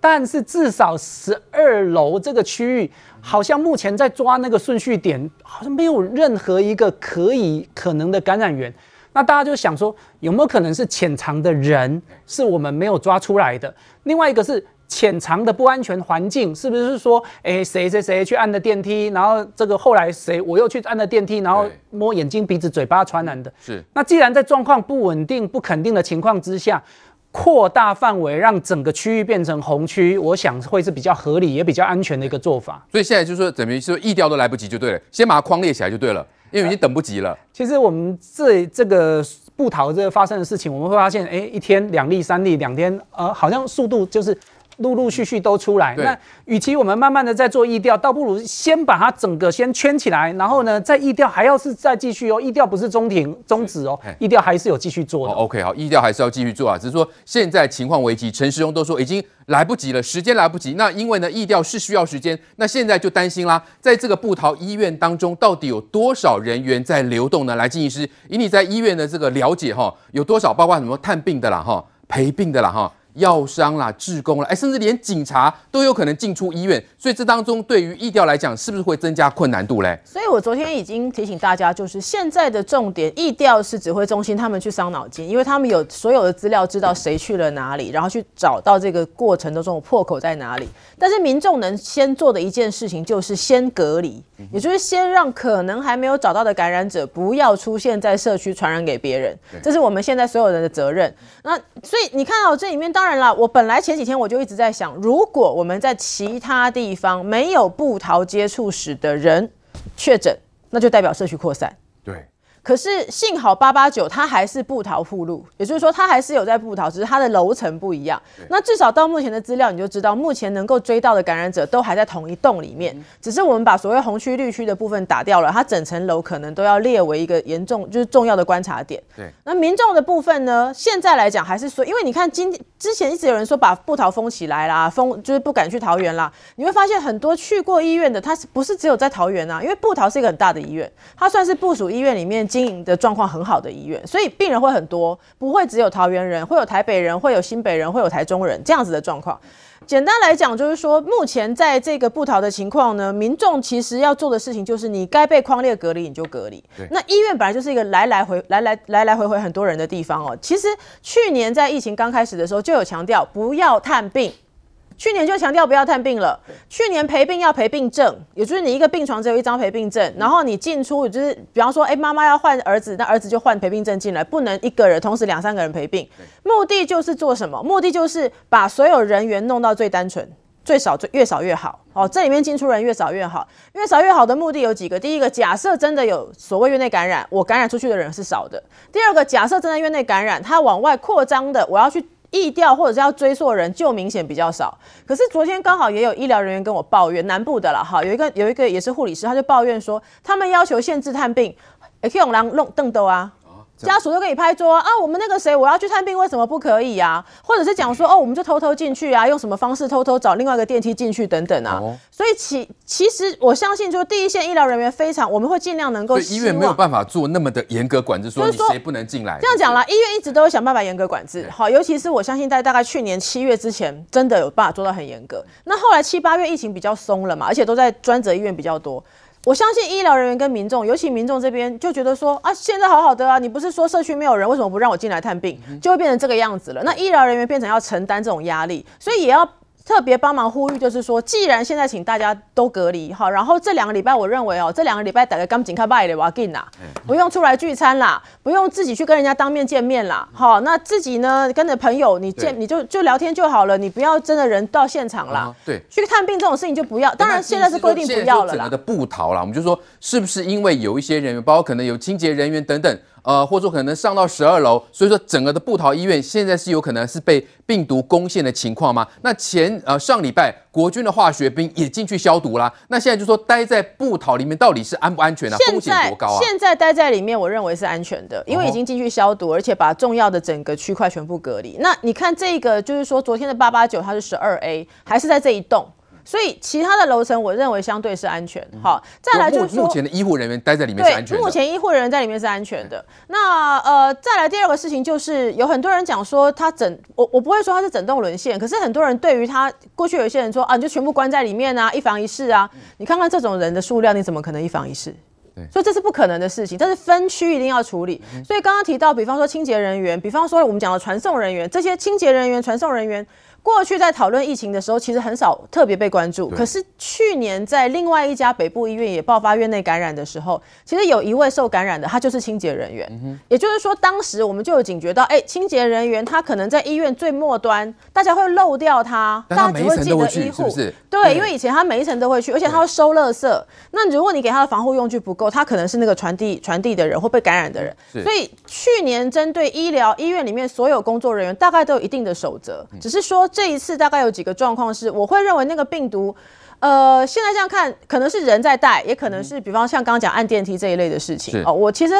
但是至少十二楼这个区域，好像目前在抓那个顺序点，好像没有任何一个可以可能的感染源。那大家就想说，有没有可能是潜藏的人，是我们没有抓出来的？另外一个是潜藏的不安全环境，是不是说，哎，谁谁谁去按的电梯，然后这个后来谁我又去按的电梯，然后摸眼睛、鼻子、嘴巴传染的？是。那既然在状况不稳定、不肯定的情况之下，扩大范围，让整个区域变成红区，我想会是比较合理也比较安全的一个做法。所以现在就是说，等于说疫调都来不及就对了，先把它框列起来就对了，因为已经等不及了。其实我们这这个布桃这个发生的事情，我们会发现，哎，一天两例、三例，两天，呃，好像速度就是陆陆续续都出来。那与其我们慢慢的在做疫调，倒不如先把它整个先圈起来，然后呢，再疫调还要是再继续哦，疫调不是中停终止哦，疫调还是有继续做的。哦、OK，好，疫调还是要继续做啊，只是说现在情况危急，陈时中都说已经来不及了，时间来不及。那因为呢，疫调是需要时间，那现在就担心啦，在这个布桃医院当中，到底有多少人员在流动呢？来，金医师，以你在医院的这个了解哈，有多少？包括什么探病的啦，哈，陪病的啦，哈。药商啦、志工啦，哎，甚至连警察都有可能进出医院，所以这当中对于疫调来讲，是不是会增加困难度嘞？所以我昨天已经提醒大家，就是现在的重点，疫调是指挥中心他们去伤脑筋，因为他们有所有的资料，知道谁去了哪里，然后去找到这个过程当中的破口在哪里。但是民众能先做的一件事情，就是先隔离，也就是先让可能还没有找到的感染者不要出现在社区传染给别人，这是我们现在所有人的责任。那所以你看到这里面，当然了，我本来前几天我就一直在想，如果我们在其他地方没有布桃接触史的人确诊，那就代表社区扩散。对。可是幸好八八九它还是布桃铺路，也就是说它还是有在布桃，只是它的楼层不一样。那至少到目前的资料，你就知道目前能够追到的感染者都还在同一栋里面，只是我们把所谓红区绿区的部分打掉了，它整层楼可能都要列为一个严重就是重要的观察点。对，那民众的部分呢？现在来讲还是说，因为你看今之前一直有人说把布桃封起来啦，封就是不敢去桃园啦，你会发现很多去过医院的，他是不是只有在桃园啊？因为布桃是一个很大的医院，它算是部属医院里面。经营的状况很好的医院，所以病人会很多，不会只有桃园人，会有台北人，会有新北人，会有台中人这样子的状况。简单来讲，就是说目前在这个布逃的情况呢，民众其实要做的事情就是，你该被框列隔离你就隔离。那医院本来就是一个来来回来来来来回回很多人的地方哦。其实去年在疫情刚开始的时候就有强调不要探病。去年就强调不要探病了。去年陪病要陪病证，也就是你一个病床只有一张陪病证，然后你进出就是，比方说，哎，妈妈要换儿子，那儿子就换陪病证进来，不能一个人同时两三个人陪病。目的就是做什么？目的就是把所有人员弄到最单纯，最少最越少越好。哦，这里面进出人越少越好，越少越好的目的有几个。第一个，假设真的有所谓院内感染，我感染出去的人是少的。第二个，假设真的院内感染，它往外扩张的，我要去。疫调或者是要追溯人就明显比较少，可是昨天刚好也有医疗人员跟我抱怨，南部的了哈，有一个有一个也是护理师，他就抱怨说，他们要求限制探病，可以用狼弄瞪斗啊。家属都可以拍桌啊！我们那个谁，我要去探病，为什么不可以啊？或者是讲说，哦，我们就偷偷进去啊，用什么方式偷偷找另外一个电梯进去等等啊。哦、所以其其实我相信，就是第一线医疗人员非常，我们会尽量能够。医院没有办法做那么的严格管制，说你谁不能进来。这样讲啦，医院一直都有想办法严格管制。好，尤其是我相信在大概去年七月之前，真的有办法做到很严格。那后来七八月疫情比较松了嘛，而且都在专责医院比较多。我相信医疗人员跟民众，尤其民众这边就觉得说啊，现在好好的啊，你不是说社区没有人，为什么不让我进来探病？就会变成这个样子了。那医疗人员变成要承担这种压力，所以也要。特别帮忙呼吁，就是说，既然现在请大家都隔离，好，然后这两个礼拜，我认为哦，这两个礼拜大家赶紧开拜的，我要紧啦，不用出来聚餐啦，不用自己去跟人家当面见面啦，好，那自己呢，跟着朋友你见你就就聊天就好了，你不要真的人到现场啦，对，去探病这种事情就不要。当然现在是规定不要了啦。整个的部桃啦，我们就说是不是因为有一些人员，包括可能有清洁人员等等。呃，或者说可能上到十二楼，所以说整个的布桃医院现在是有可能是被病毒攻陷的情况吗？那前呃上礼拜国军的化学兵也进去消毒啦，那现在就说待在布桃里面到底是安不安全啊？风险多高啊？现在待在里面，我认为是安全的，因为已经进去消毒，而且把重要的整个区块全部隔离。那你看这个，就是说昨天的八八九它是十二 A，还是在这一栋？所以其他的楼层，我认为相对是安全。好，再来就是目前的医护人员待在里面是安全目前医护人员在里面是安全的。那呃，再来第二个事情就是，有很多人讲说他整我我不会说他是整栋沦陷，可是很多人对于他过去有一些人说啊，你就全部关在里面啊，一房一室啊，你看看这种人的数量，你怎么可能一房一室？对，所以这是不可能的事情，但是分区一定要处理。所以刚刚提到，比方说清洁人员，比方说我们讲的传送人员，这些清洁人员、传送人员。过去在讨论疫情的时候，其实很少特别被关注。可是去年在另外一家北部医院也爆发院内感染的时候，其实有一位受感染的，他就是清洁人员。嗯、也就是说，当时我们就有警觉到，哎、欸，清洁人员他可能在医院最末端，大家会漏掉他，大家只会记得医护。对，对，因为以前他每一层都会去，而且他会收垃圾。那如果你给他的防护用具不够，他可能是那个传递传递的人或被感染的人。所以去年针对医疗医院里面所有工作人员，大概都有一定的守则，只是说。这一次大概有几个状况是，我会认为那个病毒，呃，现在这样看，可能是人在带，也可能是比方像刚刚讲按电梯这一类的事情。哦，我其实。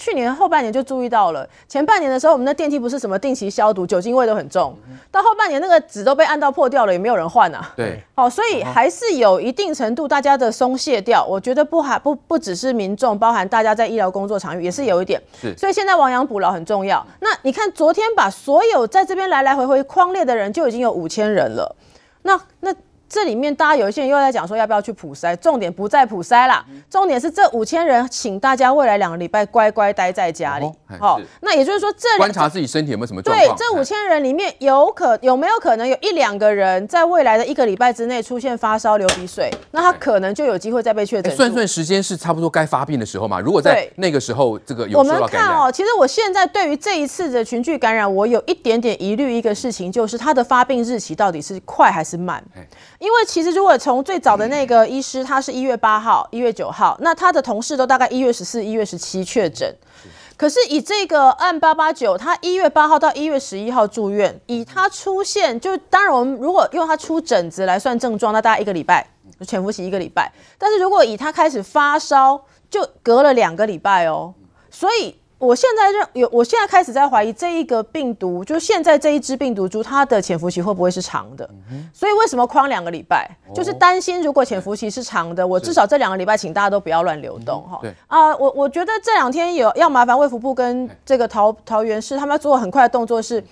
去年后半年就注意到了，前半年的时候，我们的电梯不是什么定期消毒，酒精味都很重。到后半年那个纸都被按到破掉了，也没有人换啊。对，好，所以还是有一定程度大家的松懈掉。我觉得不还不不只是民众，包含大家在医疗工作场域也是有一点。是，所以现在亡羊补牢很重要。那你看昨天把所有在这边来来回回框列的人就已经有五千人了。那那。这里面大家有一些人又在讲说要不要去普筛，重点不在普筛啦，重点是这五千人，请大家未来两个礼拜乖乖待在家里。好、哦，那也就是说这观察自己身体有没有什么状况。对，这五千人里面有可有没有可能有一两个人在未来的一个礼拜之内出现发烧、流鼻水，那他可能就有机会再被确诊。算算时间是差不多该发病的时候嘛？如果在那个时候这个我们看哦，其实我现在对于这一次的群聚感染，我有一点点疑虑，一个事情就是它的发病日期到底是快还是慢？因为其实如果从最早的那个医师，他是一月八号、一月九号，那他的同事都大概一月十四、一月十七确诊。可是以这个案八八九，他一月八号到一月十一号住院，以他出现，就当然我们如果用他出疹子来算症状，那大概一个礼拜，潜伏期一个礼拜。但是如果以他开始发烧，就隔了两个礼拜哦，所以。我现在认有，我现在开始在怀疑这一个病毒，就是现在这一支病毒株，它的潜伏期会不会是长的？所以为什么框两个礼拜？就是担心如果潜伏期是长的，我至少这两个礼拜，请大家都不要乱流动哈。对啊，我我觉得这两天有要麻烦卫福部跟这个桃桃园市他们要做很快的动作是，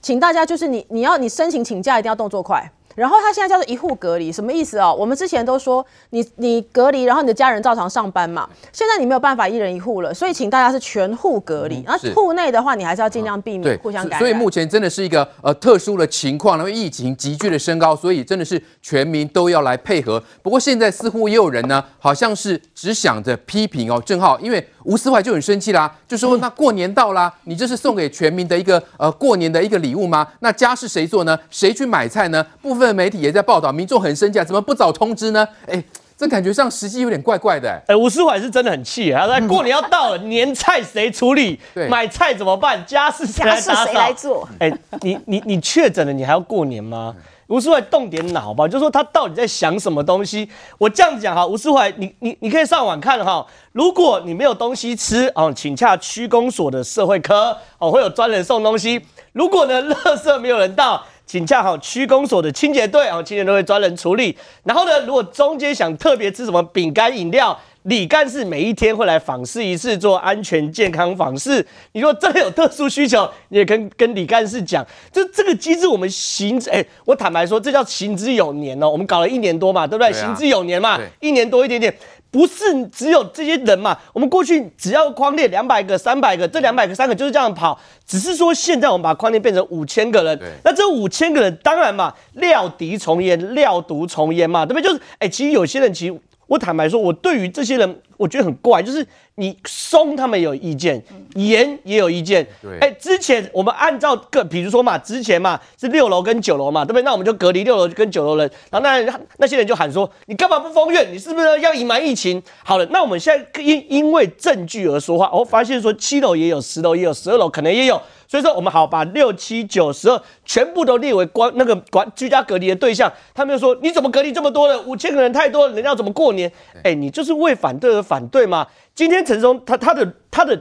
请大家就是你你要你申请请假一定要动作快。然后他现在叫做一户隔离，什么意思哦？我们之前都说你你隔离，然后你的家人照常上班嘛。现在你没有办法一人一户了，所以请大家是全户隔离。那、嗯、户内的话，你还是要尽量避免互相感染。所以目前真的是一个呃特殊的情况，因为疫情急剧的升高，所以真的是全民都要来配合。不过现在似乎也有人呢，好像是只想着批评哦，正好因为。吴思怀就很生气啦，就说那过年到啦，你这是送给全民的一个呃过年的一个礼物吗？那家是谁做呢？谁去买菜呢？部分媒体也在报道，民众很生气啊，怎么不早通知呢？哎，这感觉上时机有点怪怪的。哎，吴思怀是真的很气，他说 (laughs) 过年要到了，年菜谁处理？对，买菜怎么办？家事谁来打扫？家事谁来做？哎，你你你确诊了，你还要过年吗？吴斯怀动点脑吧，就说他到底在想什么东西？我这样子讲哈，吴斯怀，你你你可以上网看哈。如果你没有东西吃哦，请洽区公所的社会科哦，会有专人送东西。如果呢，(laughs) 垃圾没有人倒，请洽好区公所的清洁队哦，清洁队会专人处理。然后呢，如果中间想特别吃什么饼干饮料，李干事每一天会来访视一次，做安全健康访视。你说真的有特殊需求，你也跟跟李干事讲。就这个机制，我们行之，哎、欸，我坦白说，这叫行之有年哦。我们搞了一年多嘛，对不对？行之有年嘛，一年多一点点，不是只有这些人嘛。我们过去只要框列两百个、三百个，这两百个、三个就是这样跑。只是说现在我们把框列变成五千个人，那这五千个人当然嘛，料敌从严，料毒从严嘛，对不对？就是，哎、欸，其实有些人其实。我坦白说，我对于这些人，我觉得很怪，就是你松他们有意见，严也有意见。对，哎，之前我们按照个，比如说嘛，之前嘛是六楼跟九楼嘛，对不对？那我们就隔离六楼跟九楼人，然后那那些人就喊说，你干嘛不封院？你是不是要隐瞒疫情？好了，那我们现在因因为证据而说话，我发现说七楼也有，十楼也有，十二楼可能也有。所以说，我们好把六七九十二全部都列为关那个管居家隔离的对象。他们就说：“你怎么隔离这么多人？五千个人太多了，人家要怎么过年？”哎，你就是为反对而反对吗？今天陈时中他他的他的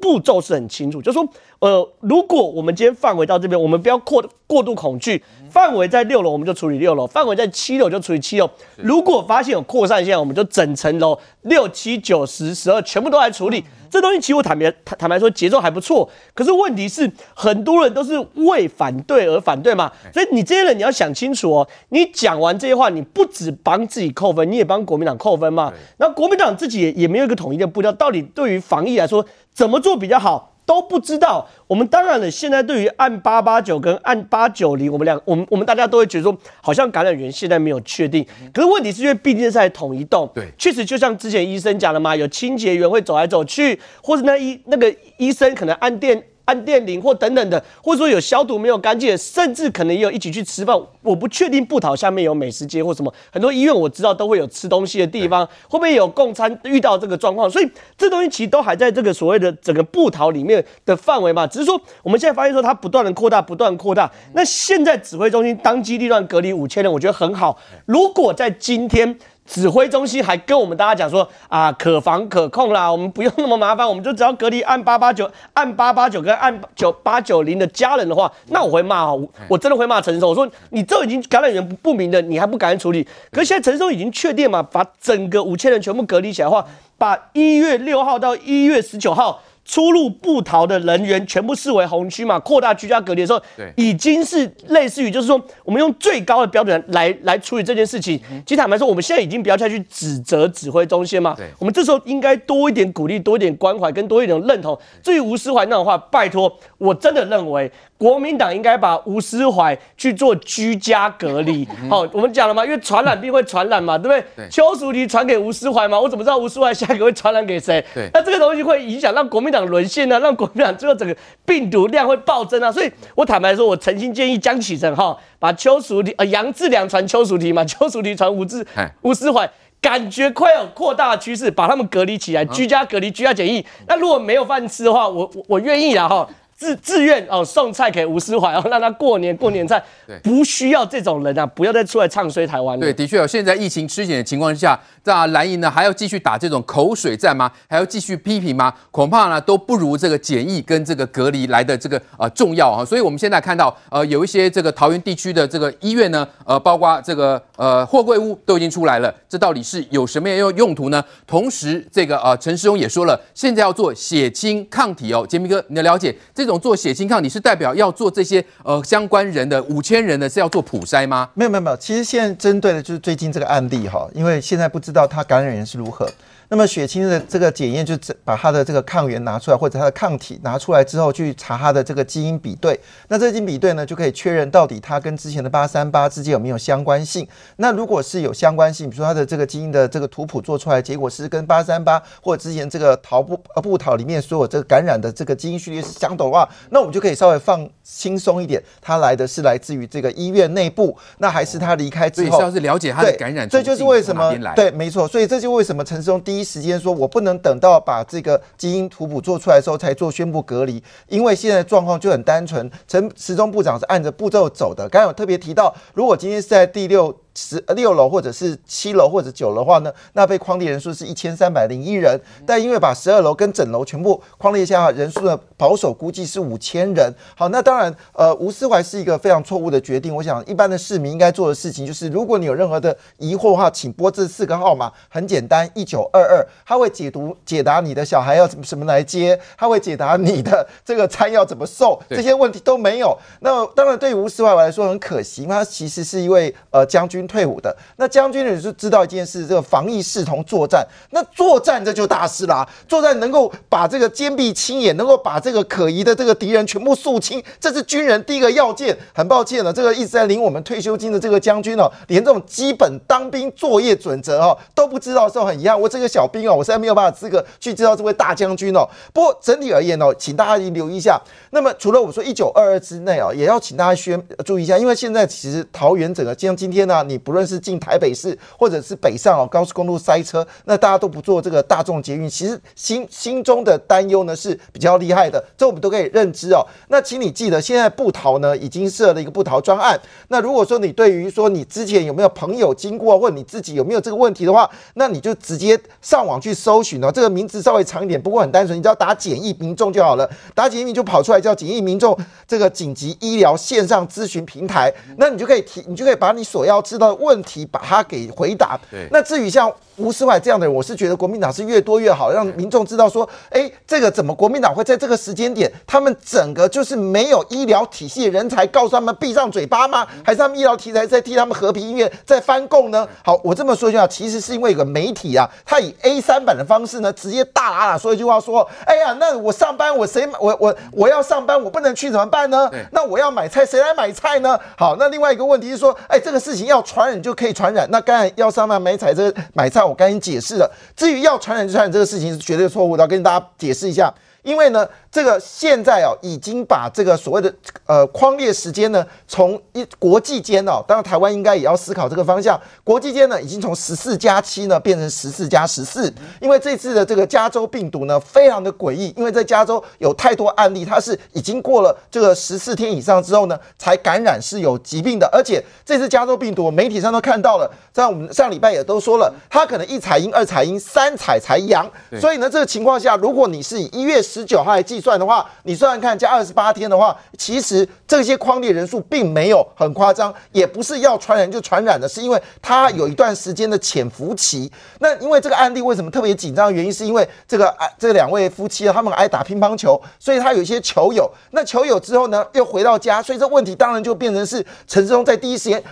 步骤是很清楚，就是说，呃，如果我们今天范围到这边，我们不要过过度恐惧。范围在六楼，我们就处理六楼；范围在七楼就处理七楼。如果发现有扩散现象，我们就整层楼六七九十十二全部都来处理。这东西其实我坦白坦坦白说，节奏还不错。可是问题是，很多人都是为反对而反对嘛。所以你这些人你要想清楚哦。你讲完这些话，你不只帮自己扣分，你也帮国民党扣分嘛。那国民党自己也也没有一个统一的步调，到底对于防疫来说，怎么做比较好？都不知道，我们当然了。现在对于按八八九跟按八九零，我们两，我们我们大家都会觉得说，好像感染源现在没有确定。可是问题是因为毕竟是在同一栋，对，确实就像之前医生讲的嘛，有清洁员会走来走去，或者那医那个医生可能按电按电铃或等等的，或者说有消毒没有干净的，甚至可能也有一起去吃饭。我不确定布桃下面有美食街或什么，很多医院我知道都会有吃东西的地方，会不会有共餐遇到这个状况？所以这东西其实都还在这个所谓的整个布桃里面的范围嘛，只是说我们现在发现说它不断的扩大，不断扩大。那现在指挥中心当机立断隔离五千人，我觉得很好。如果在今天。指挥中心还跟我们大家讲说啊，可防可控啦，我们不用那么麻烦，我们就只要隔离按八八九、按八八九跟按九八九零的家人的话，那我会骂哦，我真的会骂陈松。我说你这已经感染源不明的，你还不赶紧处理？可是现在陈松已经确定嘛，把整个五千人全部隔离起来的话，把一月六号到一月十九号。出入不逃的人员全部视为红区嘛，扩大居家隔离的时候，对，已经是类似于就是说，我们用最高的标准来来处理这件事情。其实坦白说，我们现在已经不要再去指责指挥中心嘛，对，我们这时候应该多一点鼓励，多一点关怀，跟多一点认同。至于吴思怀那种话，拜托，我真的认为。国民党应该把吴思怀去做居家隔离。好，我们讲了嘛，因为传染病会传染嘛，对不对？对。邱淑媞传给吴思怀嘛，我怎么知道吴思怀下一个会传染给谁？对。那这个东西会影响让国民党沦陷呢？让国民党最后整个病毒量会暴增啊！所以我坦白说，我诚心建议江启臣哈，把邱淑媞呃杨志良传邱淑媞嘛，邱淑媞传吴志吴思怀，感觉快要扩大的趋势，把他们隔离起来，居家隔离、居家检疫。那如果没有饭吃的话，我我我愿意啦哈。自自愿哦，送菜给吴思怀哦，让他过年过年菜，不需要这种人啊，不要再出来唱衰台湾了。对，的确哦，现在疫情吃紧的情况下，那蓝营呢还要继续打这种口水战吗？还要继续批评吗？恐怕呢都不如这个检疫跟这个隔离来的这个呃重要啊。所以我们现在看到呃有一些这个桃园地区的这个医院呢，呃包括这个呃货柜屋都已经出来了，这到底是有什么样用用途呢？同时这个呃陈时中也说了，现在要做血清抗体哦，杰明哥你要了解这。这种做血清抗体是代表要做这些呃相关人的五千人的是要做普筛吗？没有没有没有，其实现在针对的就是最近这个案例哈，因为现在不知道他感染源是如何。那么血清的这个检验，就把它的这个抗原拿出来，或者它的抗体拿出来之后，去查它的这个基因比对。那这个基因比对呢，就可以确认到底它跟之前的八三八之间有没有相关性。那如果是有相关性，比如说它的这个基因的这个图谱做出来，结果是跟八三八或者之前这个桃布呃布桃里面所有这个感染的这个基因序列是相同的话，那我们就可以稍微放轻松一点。它来的是来自于这个医院内部，那还是他离开之后？所以是要是了解他的感染，这就是为什么对，没错。所以这就为什么陈世忠第一。第一时间说，我不能等到把这个基因图谱做出来的时候才做宣布隔离，因为现在状况就很单纯。陈时中部长是按着步骤走的。刚才有特别提到，如果今天是在第六。十六楼或者是七楼或者九楼的话呢，那被框列人数是一千三百零一人，但因为把十二楼跟整楼全部框列下人数的保守估计是五千人。好，那当然，呃，吴思怀是一个非常错误的决定。我想，一般的市民应该做的事情就是，如果你有任何的疑惑的话，请拨这四个号码，很简单，一九二二，他会解读解答你的小孩要怎么什么来接，他会解答你的这个餐要怎么送，这些问题都没有。那当然，对于吴思怀来说很可惜，因为他其实是一位呃将军。退伍的那将军呢，就知道一件事，这个防疫视同作战。那作战这就大事啦，作战能够把这个坚壁清野，能够把这个可疑的这个敌人全部肃清，这是军人第一个要件。很抱歉了，这个一直在领我们退休金的这个将军哦，连这种基本当兵作业准则哦都不知道是，很遗憾，我这个小兵哦，我现在没有办法资格去知道这位大将军哦。不过整体而言哦，请大家留意一下。那么除了我说一九二二之内哦，也要请大家宣注意一下，因为现在其实桃园整个像今天呢、啊，不论是进台北市或者是北上哦，高速公路塞车，那大家都不坐这个大众捷运，其实心心中的担忧呢是比较厉害的，这我们都可以认知哦。那请你记得，现在部桃呢已经设了一个部桃专案。那如果说你对于说你之前有没有朋友经过，问你自己有没有这个问题的话，那你就直接上网去搜寻哦。这个名字稍微长一点，不过很单纯，你只要打简易民众就好了，打简易民就跑出来叫简易民众这个紧急医疗线上咨询平台，那你就可以提，你就可以把你所要知道。问题把它给回答。对，那至于像吴斯怀这样的人，我是觉得国民党是越多越好，让民众知道说，哎，这个怎么国民党会在这个时间点，他们整个就是没有医疗体系的人才，告诉他们闭上嘴巴吗？还是他们医疗题材在替他们和平医院在翻供呢？好，我这么说一下，其实是因为有个媒体啊，他以 A 三版的方式呢，直接大喇喇说一句话，说，哎呀，那我上班我谁我我我要上班我不能去怎么办呢？那我要买菜谁来买菜呢？好，那另外一个问题是说，哎，这个事情要传染就可以传染，那刚才要上班买菜这买菜。我赶紧解释了，至于要传染就传染这个事情是绝对错误的，跟大家解释一下。因为呢，这个现在哦，已经把这个所谓的呃框列时间呢，从一国际间哦，当然台湾应该也要思考这个方向。国际间呢，已经从十四加七呢变成十四加十四，因为这次的这个加州病毒呢，非常的诡异，因为在加州有太多案例，它是已经过了这个十四天以上之后呢，才感染是有疾病的，而且这次加州病毒，媒体上都看到了，在我们上礼拜也都说了，它可能一采阴、二采阴、三采才阳，所以呢，这个情况下，如果你是以一月十十九号来计算的话，你算算看加二十八天的话，其实这些框列人数并没有很夸张，也不是要传染就传染的，是因为它有一段时间的潜伏期。那因为这个案例为什么特别紧张？原因是因为这个啊这两位夫妻他们爱打乒乓球，所以他有一些球友。那球友之后呢，又回到家，所以这问题当然就变成是陈时中在第一时间。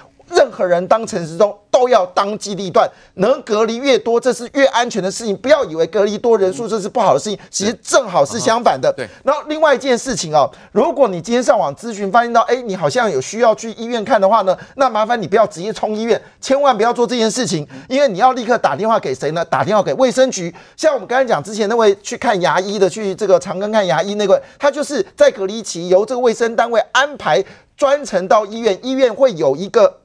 任何人当陈时中都要当机立断，能隔离越多，这是越安全的事情。不要以为隔离多人数这是不好的事情，其实正好是相反的。对。然后另外一件事情哦，如果你今天上网咨询，发现到哎，你好像有需要去医院看的话呢，那麻烦你不要直接冲医院，千万不要做这件事情，因为你要立刻打电话给谁呢？打电话给卫生局。像我们刚才讲之前那位去看牙医的，去这个长庚看牙医那位，他就是在隔离期由这个卫生单位安排专程到医院，医院会有一个。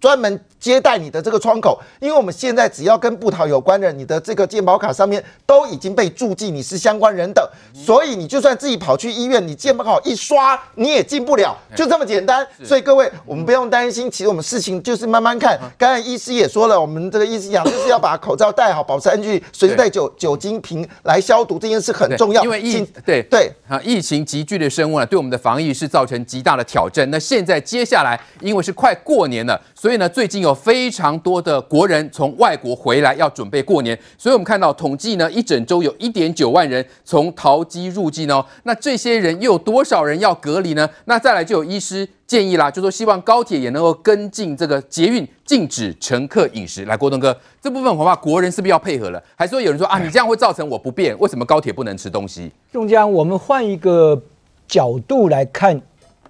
专门接待你的这个窗口，因为我们现在只要跟布桃有关的，你的这个健保卡上面都已经被注记你是相关人等，所以你就算自己跑去医院，你健保卡一刷你也进不了，就这么简单。所以各位，我们不用担心，其实我们事情就是慢慢看。刚才医师也说了，我们这个医师讲就是要把口罩戴好，保持安全，随时带酒酒精瓶来消毒，这件事很重要。因为疫对对啊，疫情急剧的升温啊，对我们的防疫是造成极大的挑战。那现在接下来，因为是快过年了。所以所以呢，最近有非常多的国人从外国回来，要准备过年。所以我们看到统计呢，一整周有一点九万人从桃机入境哦。那这些人又有多少人要隔离呢？那再来就有医师建议啦，就说希望高铁也能够跟进这个捷运禁止乘客饮食。来，郭东哥，这部分恐怕国人是不是要配合了？还说有人说啊，你这样会造成我不便？为什么高铁不能吃东西？宋江，我们换一个角度来看，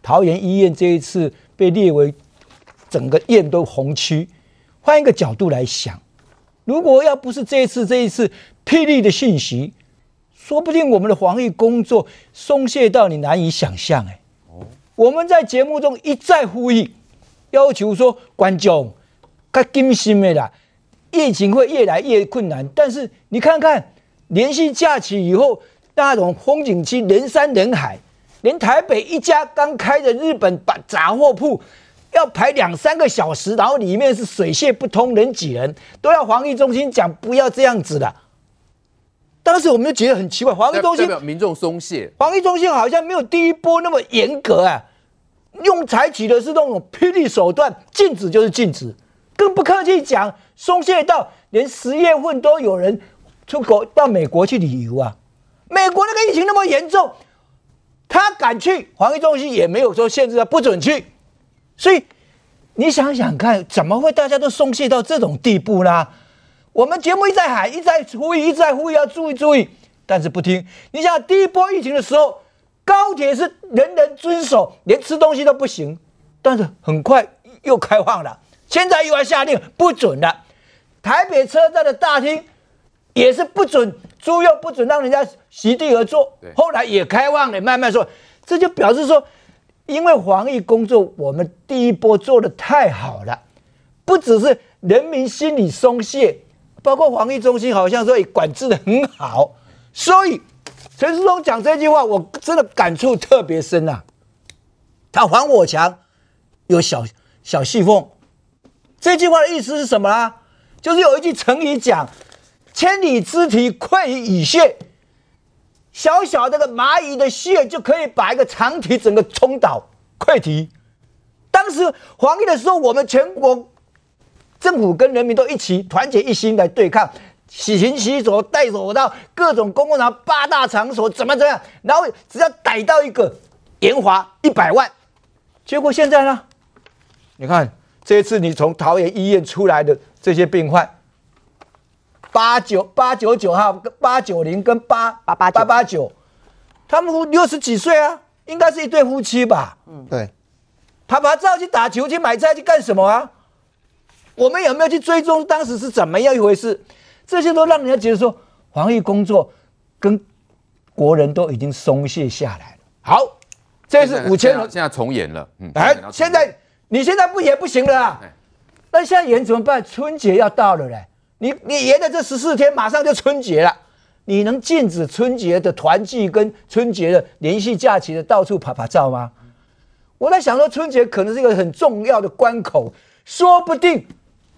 桃园医院这一次被列为。整个院都红区，换一个角度来想，如果要不是这一次这一次霹雳的讯息，说不定我们的防疫工作松懈到你难以想象。哎，我们在节目中一再呼吁，要求说观众，较谨慎的啦，疫情会越来越困难。但是你看看，连续假期以后，那种风景区人山人海，连台北一家刚开的日本把杂货铺。要排两三个小时，然后里面是水泄不通，人挤人，都要防疫中心讲不要这样子的。当时我们就觉得很奇怪，防疫中心民众松懈，防疫中心好像没有第一波那么严格啊，用采取的是那种霹雳手段，禁止就是禁止，更不客气讲，松懈到连十月份都有人出国到美国去旅游啊。美国那个疫情那么严重，他敢去防疫中心也没有说限制他不准去。所以你想想看，怎么会大家都松懈到这种地步呢？我们节目一再喊，一再呼吁，一再呼吁要注意注意，但是不听。你想第一波疫情的时候，高铁是人人遵守，连吃东西都不行，但是很快又开放了，现在又要下令不准了。台北车站的大厅也是不准租用，不准让人家席地而坐，后来也开放了，慢慢说，这就表示说。因为防疫工作，我们第一波做得太好了，不只是人民心里松懈，包括防疫中心好像说也管制得很好，所以陈时中讲这句话，我真的感触特别深呐、啊。他防我强，有小小细缝，这句话的意思是什么呢？就是有一句成语讲“千里之堤，溃于蚁穴”。小小的个蚂蚁的穴就可以把一个长堤整个冲倒溃堤。当时防疫的时候，我们全国政府跟人民都一起团结一心来对抗，洗勤洗手，戴手套，各种公共场八大场所怎么怎么样，然后只要逮到一个严罚一百万。结果现在呢？你看这次你从桃园医院出来的这些病患。八九八九九号跟八九零跟八八八八八九，他们六十几岁啊，应该是一对夫妻吧？嗯，对。他把他叫去打球去买菜去干什么啊？我们有没有去追踪当时是怎么样一回事？这些都让人家觉得说，防疫工作跟国人都已经松懈下来了。好，这是五千人，现在重演了。嗯，哎，现在你现在不演不行了啊！那现在演怎么办？春节要到了嘞，你你演的这十四天，马上就春节了，你能禁止春节的团聚跟春节的连续假期的到处拍拍照吗？我在想说，春节可能是一个很重要的关口，说不定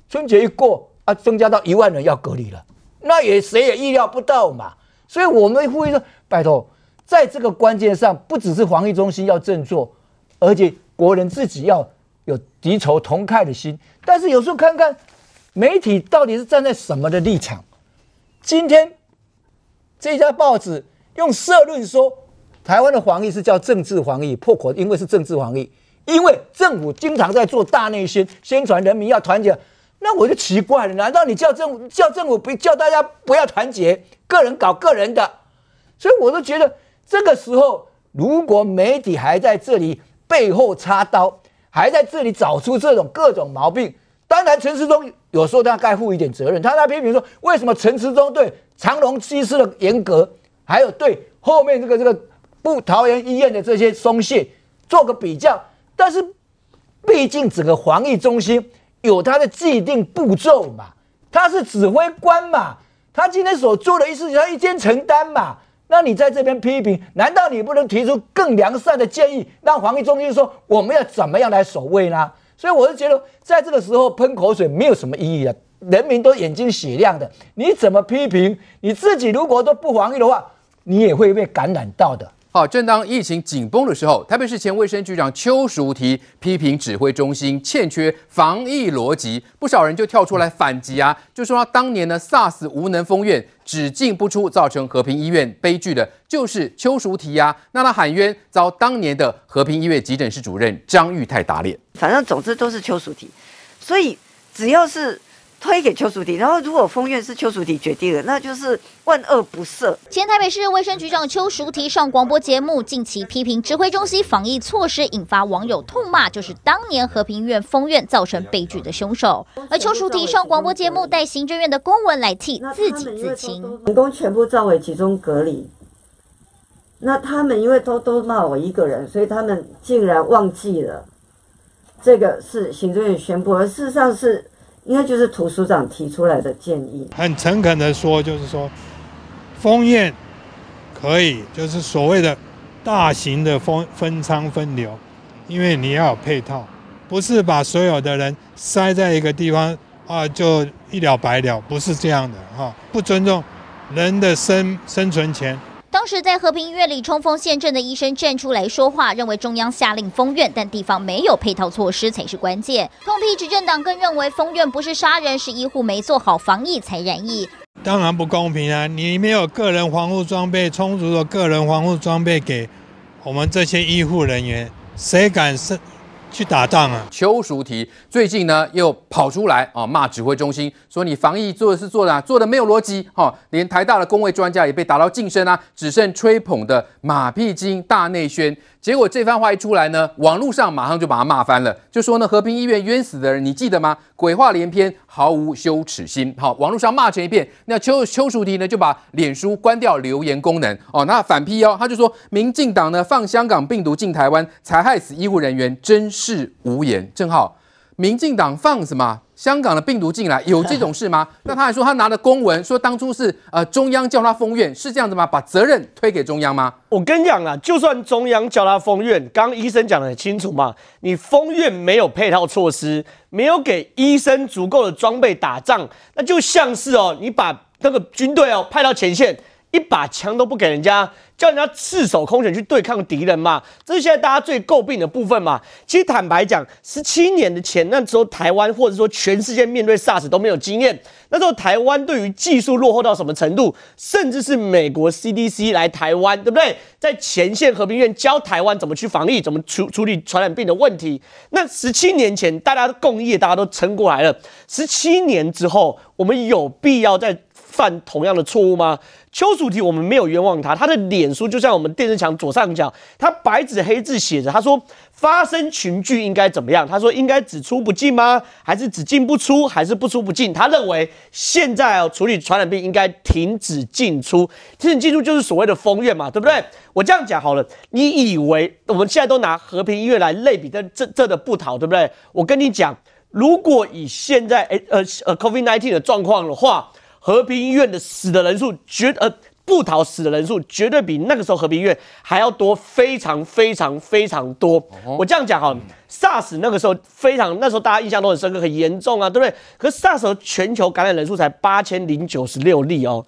春节一过啊，增加到一万人要隔离了，那也谁也意料不到嘛。所以我们呼吁说，拜托，在这个关键上，不只是防疫中心要振作，而且国人自己要有敌仇同忾的心。但是有时候看看媒体到底是站在什么的立场。今天这家报纸用社论说。台湾的防疫是叫政治防疫，破口因为是政治防疫，因为政府经常在做大内宣，宣传人民要团结，那我就奇怪了，难道你叫政府叫政府不叫大家不要团结，个人搞个人的？所以我都觉得这个时候，如果媒体还在这里背后插刀，还在这里找出这种各种毛病，当然陈时中有时候他该负一点责任，他在批评说，为什么陈时中对长荣机师的严格，还有对后面这个这个。不，桃园医院的这些松懈，做个比较。但是，毕竟整个防疫中心有他的既定步骤嘛，他是指挥官嘛，他今天所做的一事情，他一肩承担嘛。那你在这边批评，难道你不能提出更良善的建议，让防疫中心说我们要怎么样来守卫呢？所以我是觉得，在这个时候喷口水没有什么意义的，人民都眼睛雪亮的，你怎么批评？你自己如果都不防疫的话，你也会被感染到的。好，正当疫情紧绷的时候，台北市前卫生局长邱淑媞批评指挥中心欠缺防疫逻辑，不少人就跳出来反击啊，就说当年呢 SARS 无能封院，只进不出，造成和平医院悲剧的，就是邱淑媞呀。那他喊冤，遭当年的和平医院急诊室主任张玉泰打脸。反正总之都是邱淑媞，所以只要是。推给邱淑媞，然后如果封院是邱淑媞决定的，那就是万恶不赦。前台北市卫生局长邱淑媞上广播节目，近期批评指挥中心防疫措施，引发网友痛骂，就是当年和平医院封院造成悲剧的凶手。而邱淑媞上广播节目带行政院的公文来替自己自清，员工全部召回集中隔离。那他们因为都都骂我一个人，所以他们竟然忘记了这个是行政院宣布，而事实上是。应该就是图书长提出来的建议，很诚恳的说，就是说封院可以，就是所谓的大型的分分仓分流，因为你要有配套，不是把所有的人塞在一个地方啊就一了百了，不是这样的哈，不尊重人的生生存权。当时在和平医院里冲锋陷阵的医生站出来说话，认为中央下令封院，但地方没有配套措施才是关键。痛批执政党更认为封院不是杀人，是医护没做好防疫才染疫。当然不公平啊！你没有个人防护装备，充足的个人防护装备给我们这些医护人员，谁敢是？去打仗啊！邱淑媞最近呢又跑出来啊骂指挥中心，说你防疫做的是做的，做的没有逻辑哈，连台大的公卫专家也被打到噤声啊，只剩吹捧的马屁精大内宣。结果这番话一出来呢，网络上马上就把他骂翻了，就说呢和平医院冤死的人，你记得吗？鬼话连篇，毫无羞耻心。好，网络上骂成一片。那邱邱淑媞呢就把脸书关掉留言功能哦，那反批哦，他就说民进党呢放香港病毒进台湾，才害死医护人员，真是无言。正好，民进党放什么？香港的病毒进来有 (laughs) 这种事吗？那他还说他拿了公文说当初是呃中央叫他封院，是这样子吗？把责任推给中央吗？我跟你讲啊，就算中央叫他封院，刚刚医生讲的很清楚嘛，你封院没有配套措施，没有给医生足够的装备打仗，那就像是哦，你把那个军队哦派到前线，一把枪都不给人家。叫人家赤手空拳去对抗敌人嘛，这是现在大家最诟病的部分嘛。其实坦白讲，十七年的前那时候，台湾或者说全世界面对 SARS 都没有经验。那时候台湾对于技术落后到什么程度？甚至是美国 CDC 来台湾，对不对？在前线和平院教台湾怎么去防疫，怎么处处理传染病的问题。那十七年前大家的共业，大家都撑过来了。十七年之后，我们有必要在犯同样的错误吗？邱淑媞，我们没有冤枉他，他的脸书，就像我们电视墙左上角，他白纸黑字写着，他说发生群聚应该怎么样？他说应该只出不进吗？还是只进不出？还是不出不进？他认为现在哦处理传染病应该停止进出，停止进出就是所谓的封院嘛，对不对？我这样讲好了，你以为我们现在都拿和平医院来类比这这这的部桃，对不对？我跟你讲，如果以现在诶呃呃 COVID nineteen 的状况的话，和平医院的死的人数绝呃。不逃死的人数绝对比那个时候和平医院还要多，非常非常非常多。我这样讲哈，SARS 那个时候非常，那时候大家印象都很深刻，很严重啊，对不对？可是 SARS 全球感染人数才八千零九十六例哦，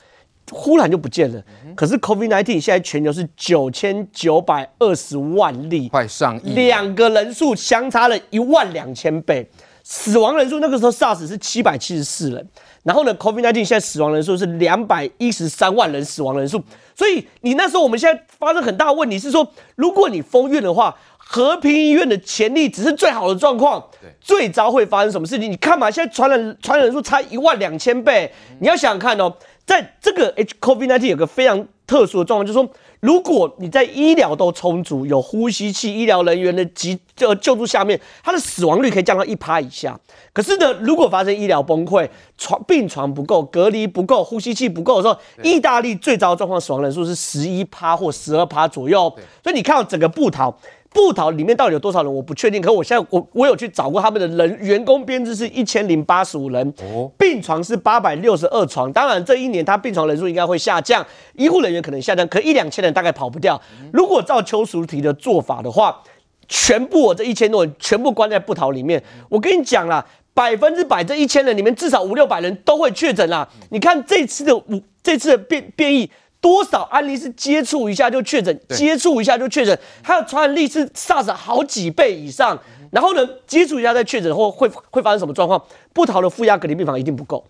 忽然就不见了。可是 COVID-19 现在全球是九千九百二十万例，快上亿，两个人数相差了一万两千倍。死亡人数那个时候 SARS 是七百七十四人。然后呢，COVID-19 现在死亡人数是两百一十三万人死亡人数，所以你那时候我们现在发生很大的问题是说，如果你封院的话，和平医院的潜力只是最好的状况，最糟会发生什么事情？你看嘛，现在传染传染人数差一万两千倍，你要想想看哦，在这个 H COVID-19 有个非常特殊的状况，就是说。如果你在医疗都充足，有呼吸器、医疗人员的急救救助下面，它的死亡率可以降到一趴以下。可是呢，如果发生医疗崩溃、床病床不够、隔离不够、呼吸器不够的时候，意大利最糟的状况死亡人数是十一趴或十二趴左右。所以你看到整个布桃。部桃里面到底有多少人？我不确定。可是我现在我我有去找过他们的人员工编制是一千零八十五人，病床是八百六十二床。当然这一年他病床人数应该会下降，医护人员可能下降，可一两千人大概跑不掉。如果照邱淑媞的做法的话，全部我这一千多人全部关在布桃里面，我跟你讲啦，百分之百这一千人里面至少五六百人都会确诊啦。你看这次的五这次的变变异。多少案例是接触一下就确诊，接触一下就确诊，它的传染力是 SARS 好几倍以上。然后呢，接触一下再确诊后会会发生什么状况？不逃的负压隔离病房一定不够，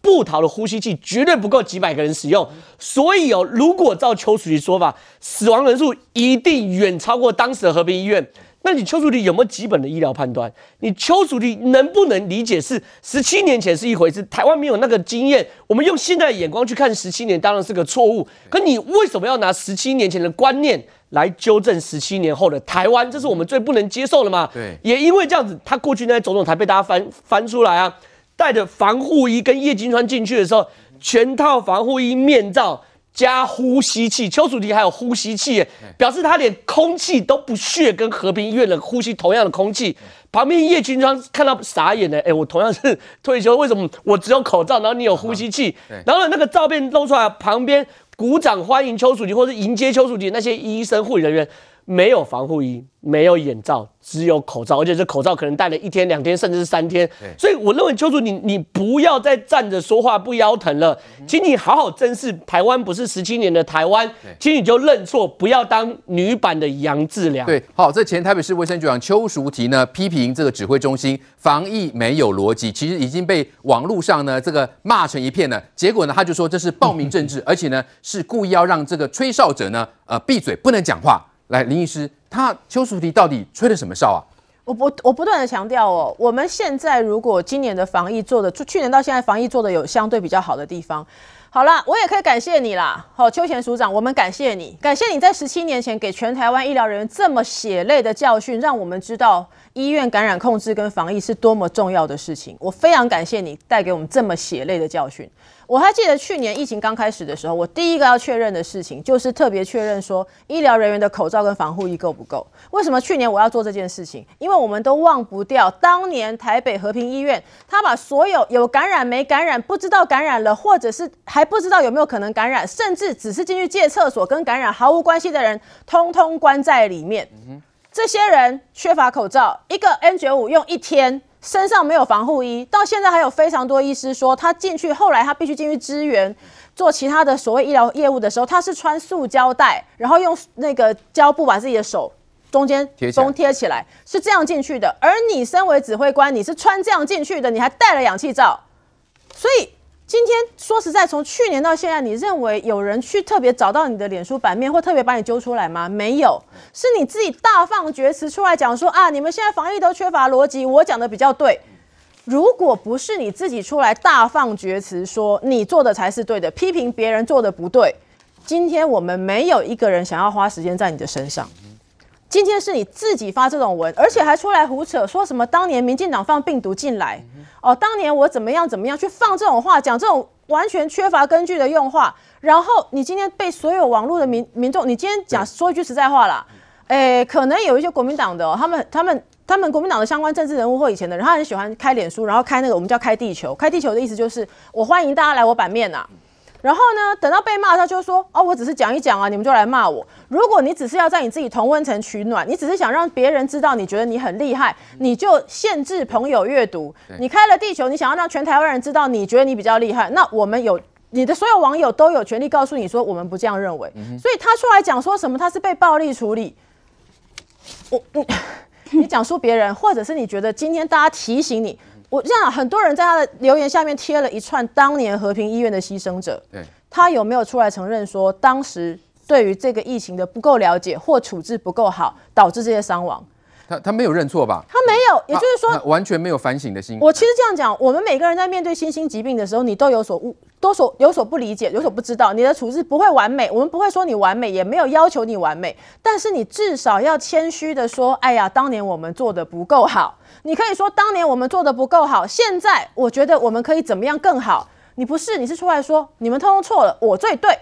不逃的呼吸器绝对不够几百个人使用。所以哦，如果照邱淑媞说法，死亡人数一定远超过当时的和平医院。那你邱淑媞有没有基本的医疗判断？你邱淑媞能不能理解是十七年前是一回事，台湾没有那个经验，我们用现在的眼光去看十七年，当然是个错误。可你为什么要拿十七年前的观念来纠正十七年后的台湾？这是我们最不能接受的嘛？对，也因为这样子，他过去那些种种才被大家翻翻出来啊，带着防护衣跟叶金川进去的时候，全套防护衣面罩。加呼吸器，邱淑媞还有呼吸器，表示他连空气都不屑跟和平医院的呼吸同样的空气。旁边叶军装看到傻眼了，哎，我同样是退休，为什么我只有口罩，然后你有呼吸器？然后，那个照片露出来，旁边鼓掌欢迎邱淑媞，或是迎接邱淑媞那些医生护理人员。没有防护衣，没有眼罩，只有口罩，而且这口罩可能戴了一天、两天，甚至是三天。所以我认为邱淑媞，你你不要再站着说话不腰疼了，请你好好正视台湾不是十七年的台湾，请你就认错，不要当女版的杨志良。对，好，这前台北市卫生局长邱淑媞呢，批评这个指挥中心防疫没有逻辑，其实已经被网络上呢这个骂成一片了。结果呢，他就说这是暴民政治，(laughs) 而且呢是故意要让这个吹哨者呢呃闭嘴，不能讲话。来，林医师，他邱淑媞到底吹了什么哨啊？我不，我不断的强调哦，我们现在如果今年的防疫做的，就去年到现在防疫做的有相对比较好的地方，好了，我也可以感谢你啦。好，邱前署长，我们感谢你，感谢你在十七年前给全台湾医疗人员这么血泪的教训，让我们知道医院感染控制跟防疫是多么重要的事情。我非常感谢你带给我们这么血泪的教训。我还记得去年疫情刚开始的时候，我第一个要确认的事情就是特别确认说医疗人员的口罩跟防护衣够不够。为什么去年我要做这件事情？因为我们都忘不掉当年台北和平医院，他把所有有感染没感染、不知道感染了，或者是还不知道有没有可能感染，甚至只是进去借厕所跟感染毫无关系的人，通通关在里面。这些人缺乏口罩，一个 N 九五用一天。身上没有防护衣，到现在还有非常多医师说，他进去后来他必须进去支援做其他的所谓医疗业务的时候，他是穿塑胶袋，然后用那个胶布把自己的手中间封贴起来，是这样进去的。而你身为指挥官，你是穿这样进去的，你还戴了氧气罩，所以。今天实在，从去年到现在，你认为有人去特别找到你的脸书版面，或特别把你揪出来吗？没有，是你自己大放厥词出来讲说啊，你们现在防疫都缺乏逻辑，我讲的比较对。如果不是你自己出来大放厥词说你做的才是对的，批评别人做的不对，今天我们没有一个人想要花时间在你的身上。今天是你自己发这种文，而且还出来胡扯，说什么当年民进党放病毒进来，哦，当年我怎么样怎么样去放这种话，讲这种完全缺乏根据的用话，然后你今天被所有网络的民民众，你今天讲说一句实在话啦，诶，可能有一些国民党的、哦，他们他们他们国民党的相关政治人物或以前的人，他很喜欢开脸书，然后开那个我们叫开地球，开地球的意思就是我欢迎大家来我版面呐、啊。然后呢，等到被骂，他就说：“哦，我只是讲一讲啊，你们就来骂我。如果你只是要在你自己同温层取暖，你只是想让别人知道你觉得你很厉害，你就限制朋友阅读。你开了地球，你想要让全台湾人知道你觉得你比较厉害，那我们有你的所有网友都有权利告诉你说我们不这样认为。所以他出来讲说什么他是被暴力处理，我你 (coughs) 你讲述别人，或者是你觉得今天大家提醒你。”我这样，很多人在他的留言下面贴了一串当年和平医院的牺牲者，对，他有没有出来承认说当时对于这个疫情的不够了解或处置不够好，导致这些伤亡？他他没有认错吧？他没有，也就是说完全没有反省的心。我其实这样讲，我们每个人在面对新兴疾病的时候，你都有所误，都所有所不理解，有所不知道，你的处置不会完美，我们不会说你完美，也没有要求你完美，但是你至少要谦虚的说，哎呀，当年我们做的不够好。你可以说当年我们做的不够好，现在我觉得我们可以怎么样更好？你不是，你是出来说你们通通错了，我最对。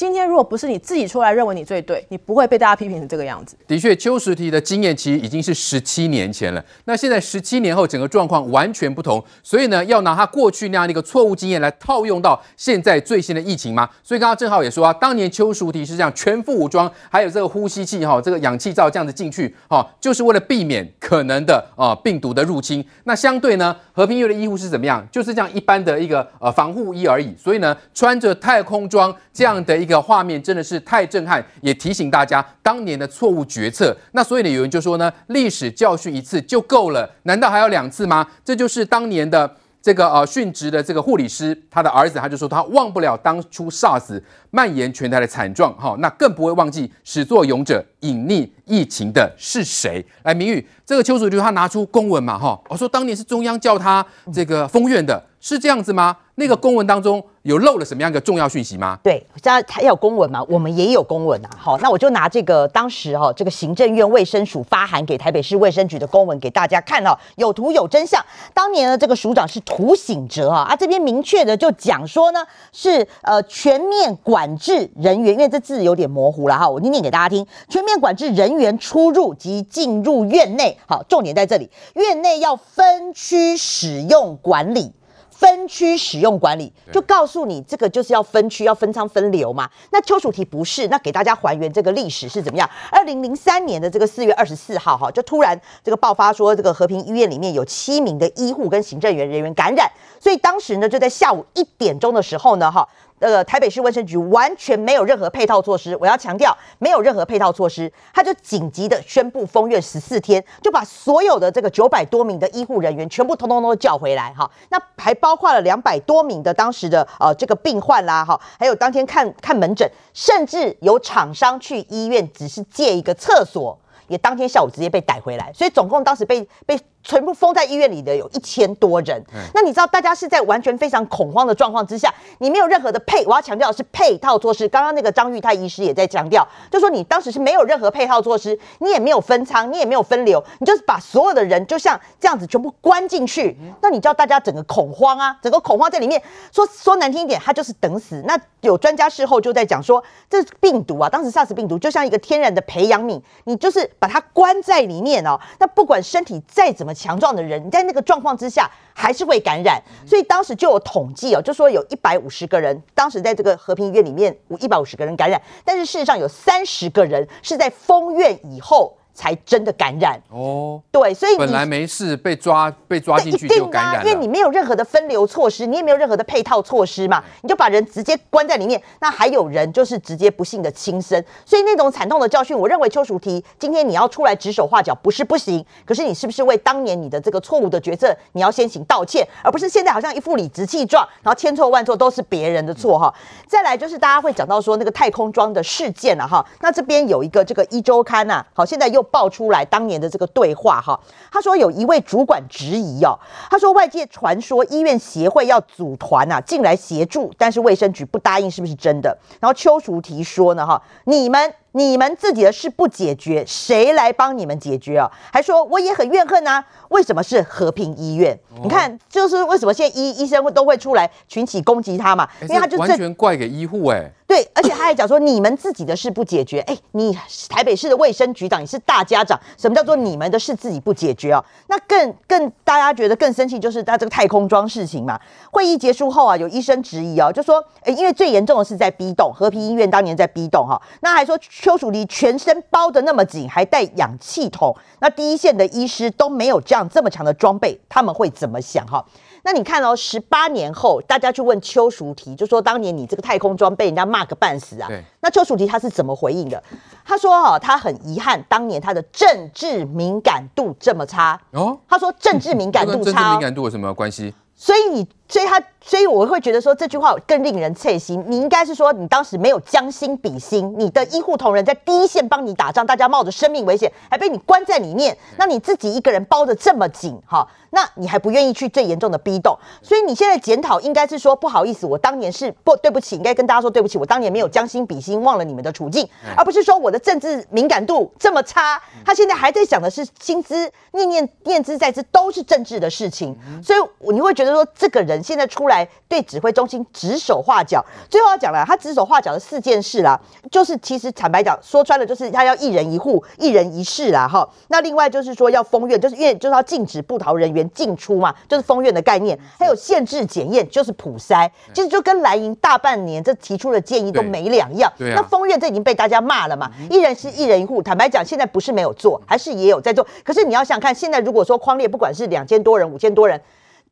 今天如果不是你自己出来认为你最对，你不会被大家批评成这个样子。的确，邱淑媞的经验其实已经是十七年前了。那现在十七年后，整个状况完全不同，所以呢，要拿他过去那样的一个错误经验来套用到现在最新的疫情吗？所以刚刚正皓也说啊，当年邱淑媞是这样全副武装，还有这个呼吸器哈，这个氧气罩这样子进去哈，就是为了避免可能的啊病毒的入侵。那相对呢，和平医院的医护是怎么样？就是这样一般的一个呃防护衣而已。所以呢，穿着太空装这样的一个。这个画面真的是太震撼，也提醒大家当年的错误决策。那所以呢，有人就说呢，历史教训一次就够了，难道还要两次吗？这就是当年的这个呃殉职的这个护理师，他的儿子他就说他忘不了当初 SARS 蔓延全台的惨状，哈，那更不会忘记始作俑者隐匿疫情的是谁。来，明玉，这个邱主席他拿出公文嘛，哈，我说当年是中央叫他这个封院的，是这样子吗？那个公文当中有漏了什么样的重要讯息吗？对，他他有公文嘛，我们也有公文啊。好，那我就拿这个当时哈、哦，这个行政院卫生署发函给台北市卫生局的公文给大家看哦，有图有真相。当年呢，这个署长是涂醒哲啊，啊这边明确的就讲说呢，是呃全面管制人员，因为这字有点模糊了哈，我念念给大家听，全面管制人员出入及进入院内。好，重点在这里，院内要分区使用管理。分区使用管理，就告诉你这个就是要分区，要分仓分流嘛。那邱楚题不是，那给大家还原这个历史是怎么样？二零零三年的这个四月二十四号，哈，就突然这个爆发说，这个和平医院里面有七名的医护跟行政员人员感染，所以当时呢就在下午一点钟的时候呢，哈。呃，台北市卫生局完全没有任何配套措施，我要强调，没有任何配套措施，他就紧急的宣布封院十四天，就把所有的这个九百多名的医护人员全部通通都叫回来，哈，那还包括了两百多名的当时的呃这个病患啦，哈，还有当天看看门诊，甚至有厂商去医院只是借一个厕所，也当天下午直接被逮回来，所以总共当时被被。全部封在医院里的有一千多人，那你知道大家是在完全非常恐慌的状况之下，你没有任何的配，我要强调的是配套措施。刚刚那个张玉泰医师也在强调，就说你当时是没有任何配套措施，你也没有分仓，你也没有分流，你就是把所有的人就像这样子全部关进去，那你叫大家整个恐慌啊，整个恐慌在里面，说说难听一点，他就是等死。那有专家事后就在讲说，这病毒啊，当时 SARS 病毒就像一个天然的培养皿，你就是把它关在里面哦，那不管身体再怎么。强壮的人，在那个状况之下还是会感染，所以当时就有统计哦，就说有一百五十个人，当时在这个和平医院里面，有一百五十个人感染，但是事实上有三十个人是在封院以后。才真的感染哦，对，所以本来没事被抓被抓进去就感染了，因为你没有任何的分流措施，你也没有任何的配套措施嘛，你就把人直接关在里面，那还有人就是直接不幸的轻生，所以那种惨痛的教训，我认为邱淑媞今天你要出来指手画脚不是不行，可是你是不是为当年你的这个错误的决策，你要先行道歉，而不是现在好像一副理直气壮，然后千错万错都是别人的错哈。再来就是大家会讲到说那个太空装的事件了哈，那这边有一个这个一周刊呐，好，现在又。又爆出来当年的这个对话哈。他说有一位主管质疑哦，他说外界传说医院协会要组团啊进来协助，但是卫生局不答应，是不是真的？然后邱淑媞说呢哈，你们。你们自己的事不解决，谁来帮你们解决啊？还说我也很怨恨啊，为什么是和平医院？哦、你看，就是为什么现在医医生会都会出来群起攻击他嘛？因为他就完全怪给医护哎、欸。对，而且他还讲说你们自己的事不解决，哎，你台北市的卫生局长，你是大家长，什么叫做你们的事自己不解决啊？那更更大家觉得更生气，就是他这个太空装事情嘛。会议结束后啊，有医生质疑哦，就说，哎，因为最严重的是在 B 栋，和平医院当年在 B 栋哈，那还说邱淑媞全身包得那么紧，还带氧气筒，那第一线的医师都没有这样这么强的装备，他们会怎么想哈？那你看哦，十八年后，大家去问邱淑媞，就说当年你这个太空装被人家骂个半死啊。对。那邱淑媞他是怎么回应的？他说哈、哦，他很遗憾当年他的政治敏感度这么差。哦。他说政治敏感度差、哦。跟政治敏感度有什么关系？所以你。所以他，所以我会觉得说这句话更令人刺心。你应该是说，你当时没有将心比心，你的医护同仁在第一线帮你打仗，大家冒着生命危险，还被你关在里面，那你自己一个人包得这么紧，哈，那你还不愿意去最严重的 B 栋。所以你现在检讨应该是说，不好意思，我当年是不对不起，应该跟大家说对不起，我当年没有将心比心，忘了你们的处境，而不是说我的政治敏感度这么差。他现在还在想的是薪资，念念念之在兹都是政治的事情，所以你会觉得说这个人。现在出来对指挥中心指手画脚，最后要讲了，他指手画脚的四件事啦，就是其实坦白讲，说穿了就是他要一人一户、一人一室啦，哈。那另外就是说要封院，就是院就是要禁止不逃人员进出嘛，就是封院的概念，还有限制检验，就是普筛，其实就跟蓝营大半年这提出的建议都没两样。对，那封院这已经被大家骂了嘛，一人是一人一户，坦白讲，现在不是没有做，还是也有在做。可是你要想想看，现在如果说框列不管是两千多人、五千多人。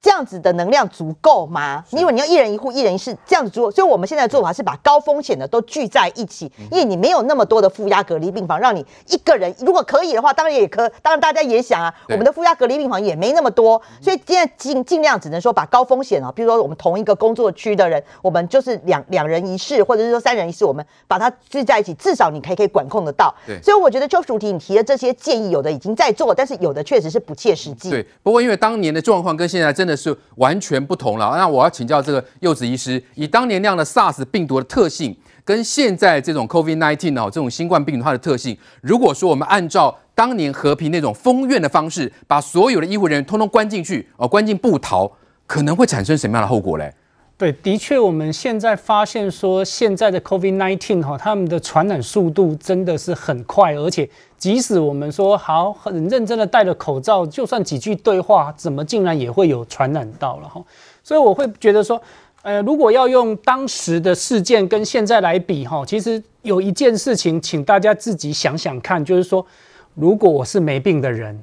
这样子的能量足够吗？因为你要一人一户、一人一室这样子做，所以我们现在的做法是把高风险的都聚在一起，因为你没有那么多的负压隔离病房，让你一个人如果可以的话，当然也可，当然大家也想啊，我们的负压隔离病房也没那么多，所以现在尽尽量只能说把高风险啊，比如说我们同一个工作区的人，我们就是两两人一室，或者是说三人一室，我们把它聚在一起，至少你可以可以管控得到。对，所以我觉得邱淑媞你提的这些建议，有的已经在做，但是有的确实是不切实际。对，不过因为当年的状况跟现在真的是完全不同了。那我要请教这个柚子医师，以当年那样的 SARS 病毒的特性，跟现在这种 COVID-19 哦这种新冠病毒它的特性，如果说我们按照当年和平那种封院的方式，把所有的医护人员通通关进去哦，关进布逃，可能会产生什么样的后果嘞？对，的确，我们现在发现说，现在的 COVID-19 哈，他们的传染速度真的是很快，而且即使我们说好很认真的戴了口罩，就算几句对话，怎么竟然也会有传染到了哈？所以我会觉得说，呃，如果要用当时的事件跟现在来比哈，其实有一件事情，请大家自己想想看，就是说，如果我是没病的人。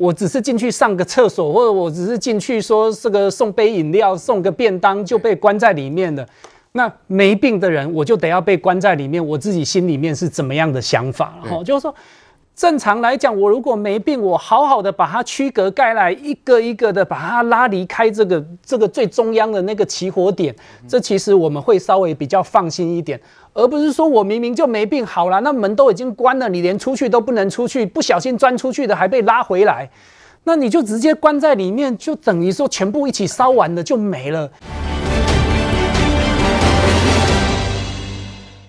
我只是进去上个厕所，或者我只是进去说这个送杯饮料、送个便当就被关在里面的，那没病的人我就得要被关在里面，我自己心里面是怎么样的想法？哈，就是说。正常来讲，我如果没病，我好好的把它区隔开来，一个一个的把它拉离开这个这个最中央的那个起火点，这其实我们会稍微比较放心一点，而不是说我明明就没病，好了，那门都已经关了，你连出去都不能出去，不小心钻出去的还被拉回来，那你就直接关在里面，就等于说全部一起烧完了就没了。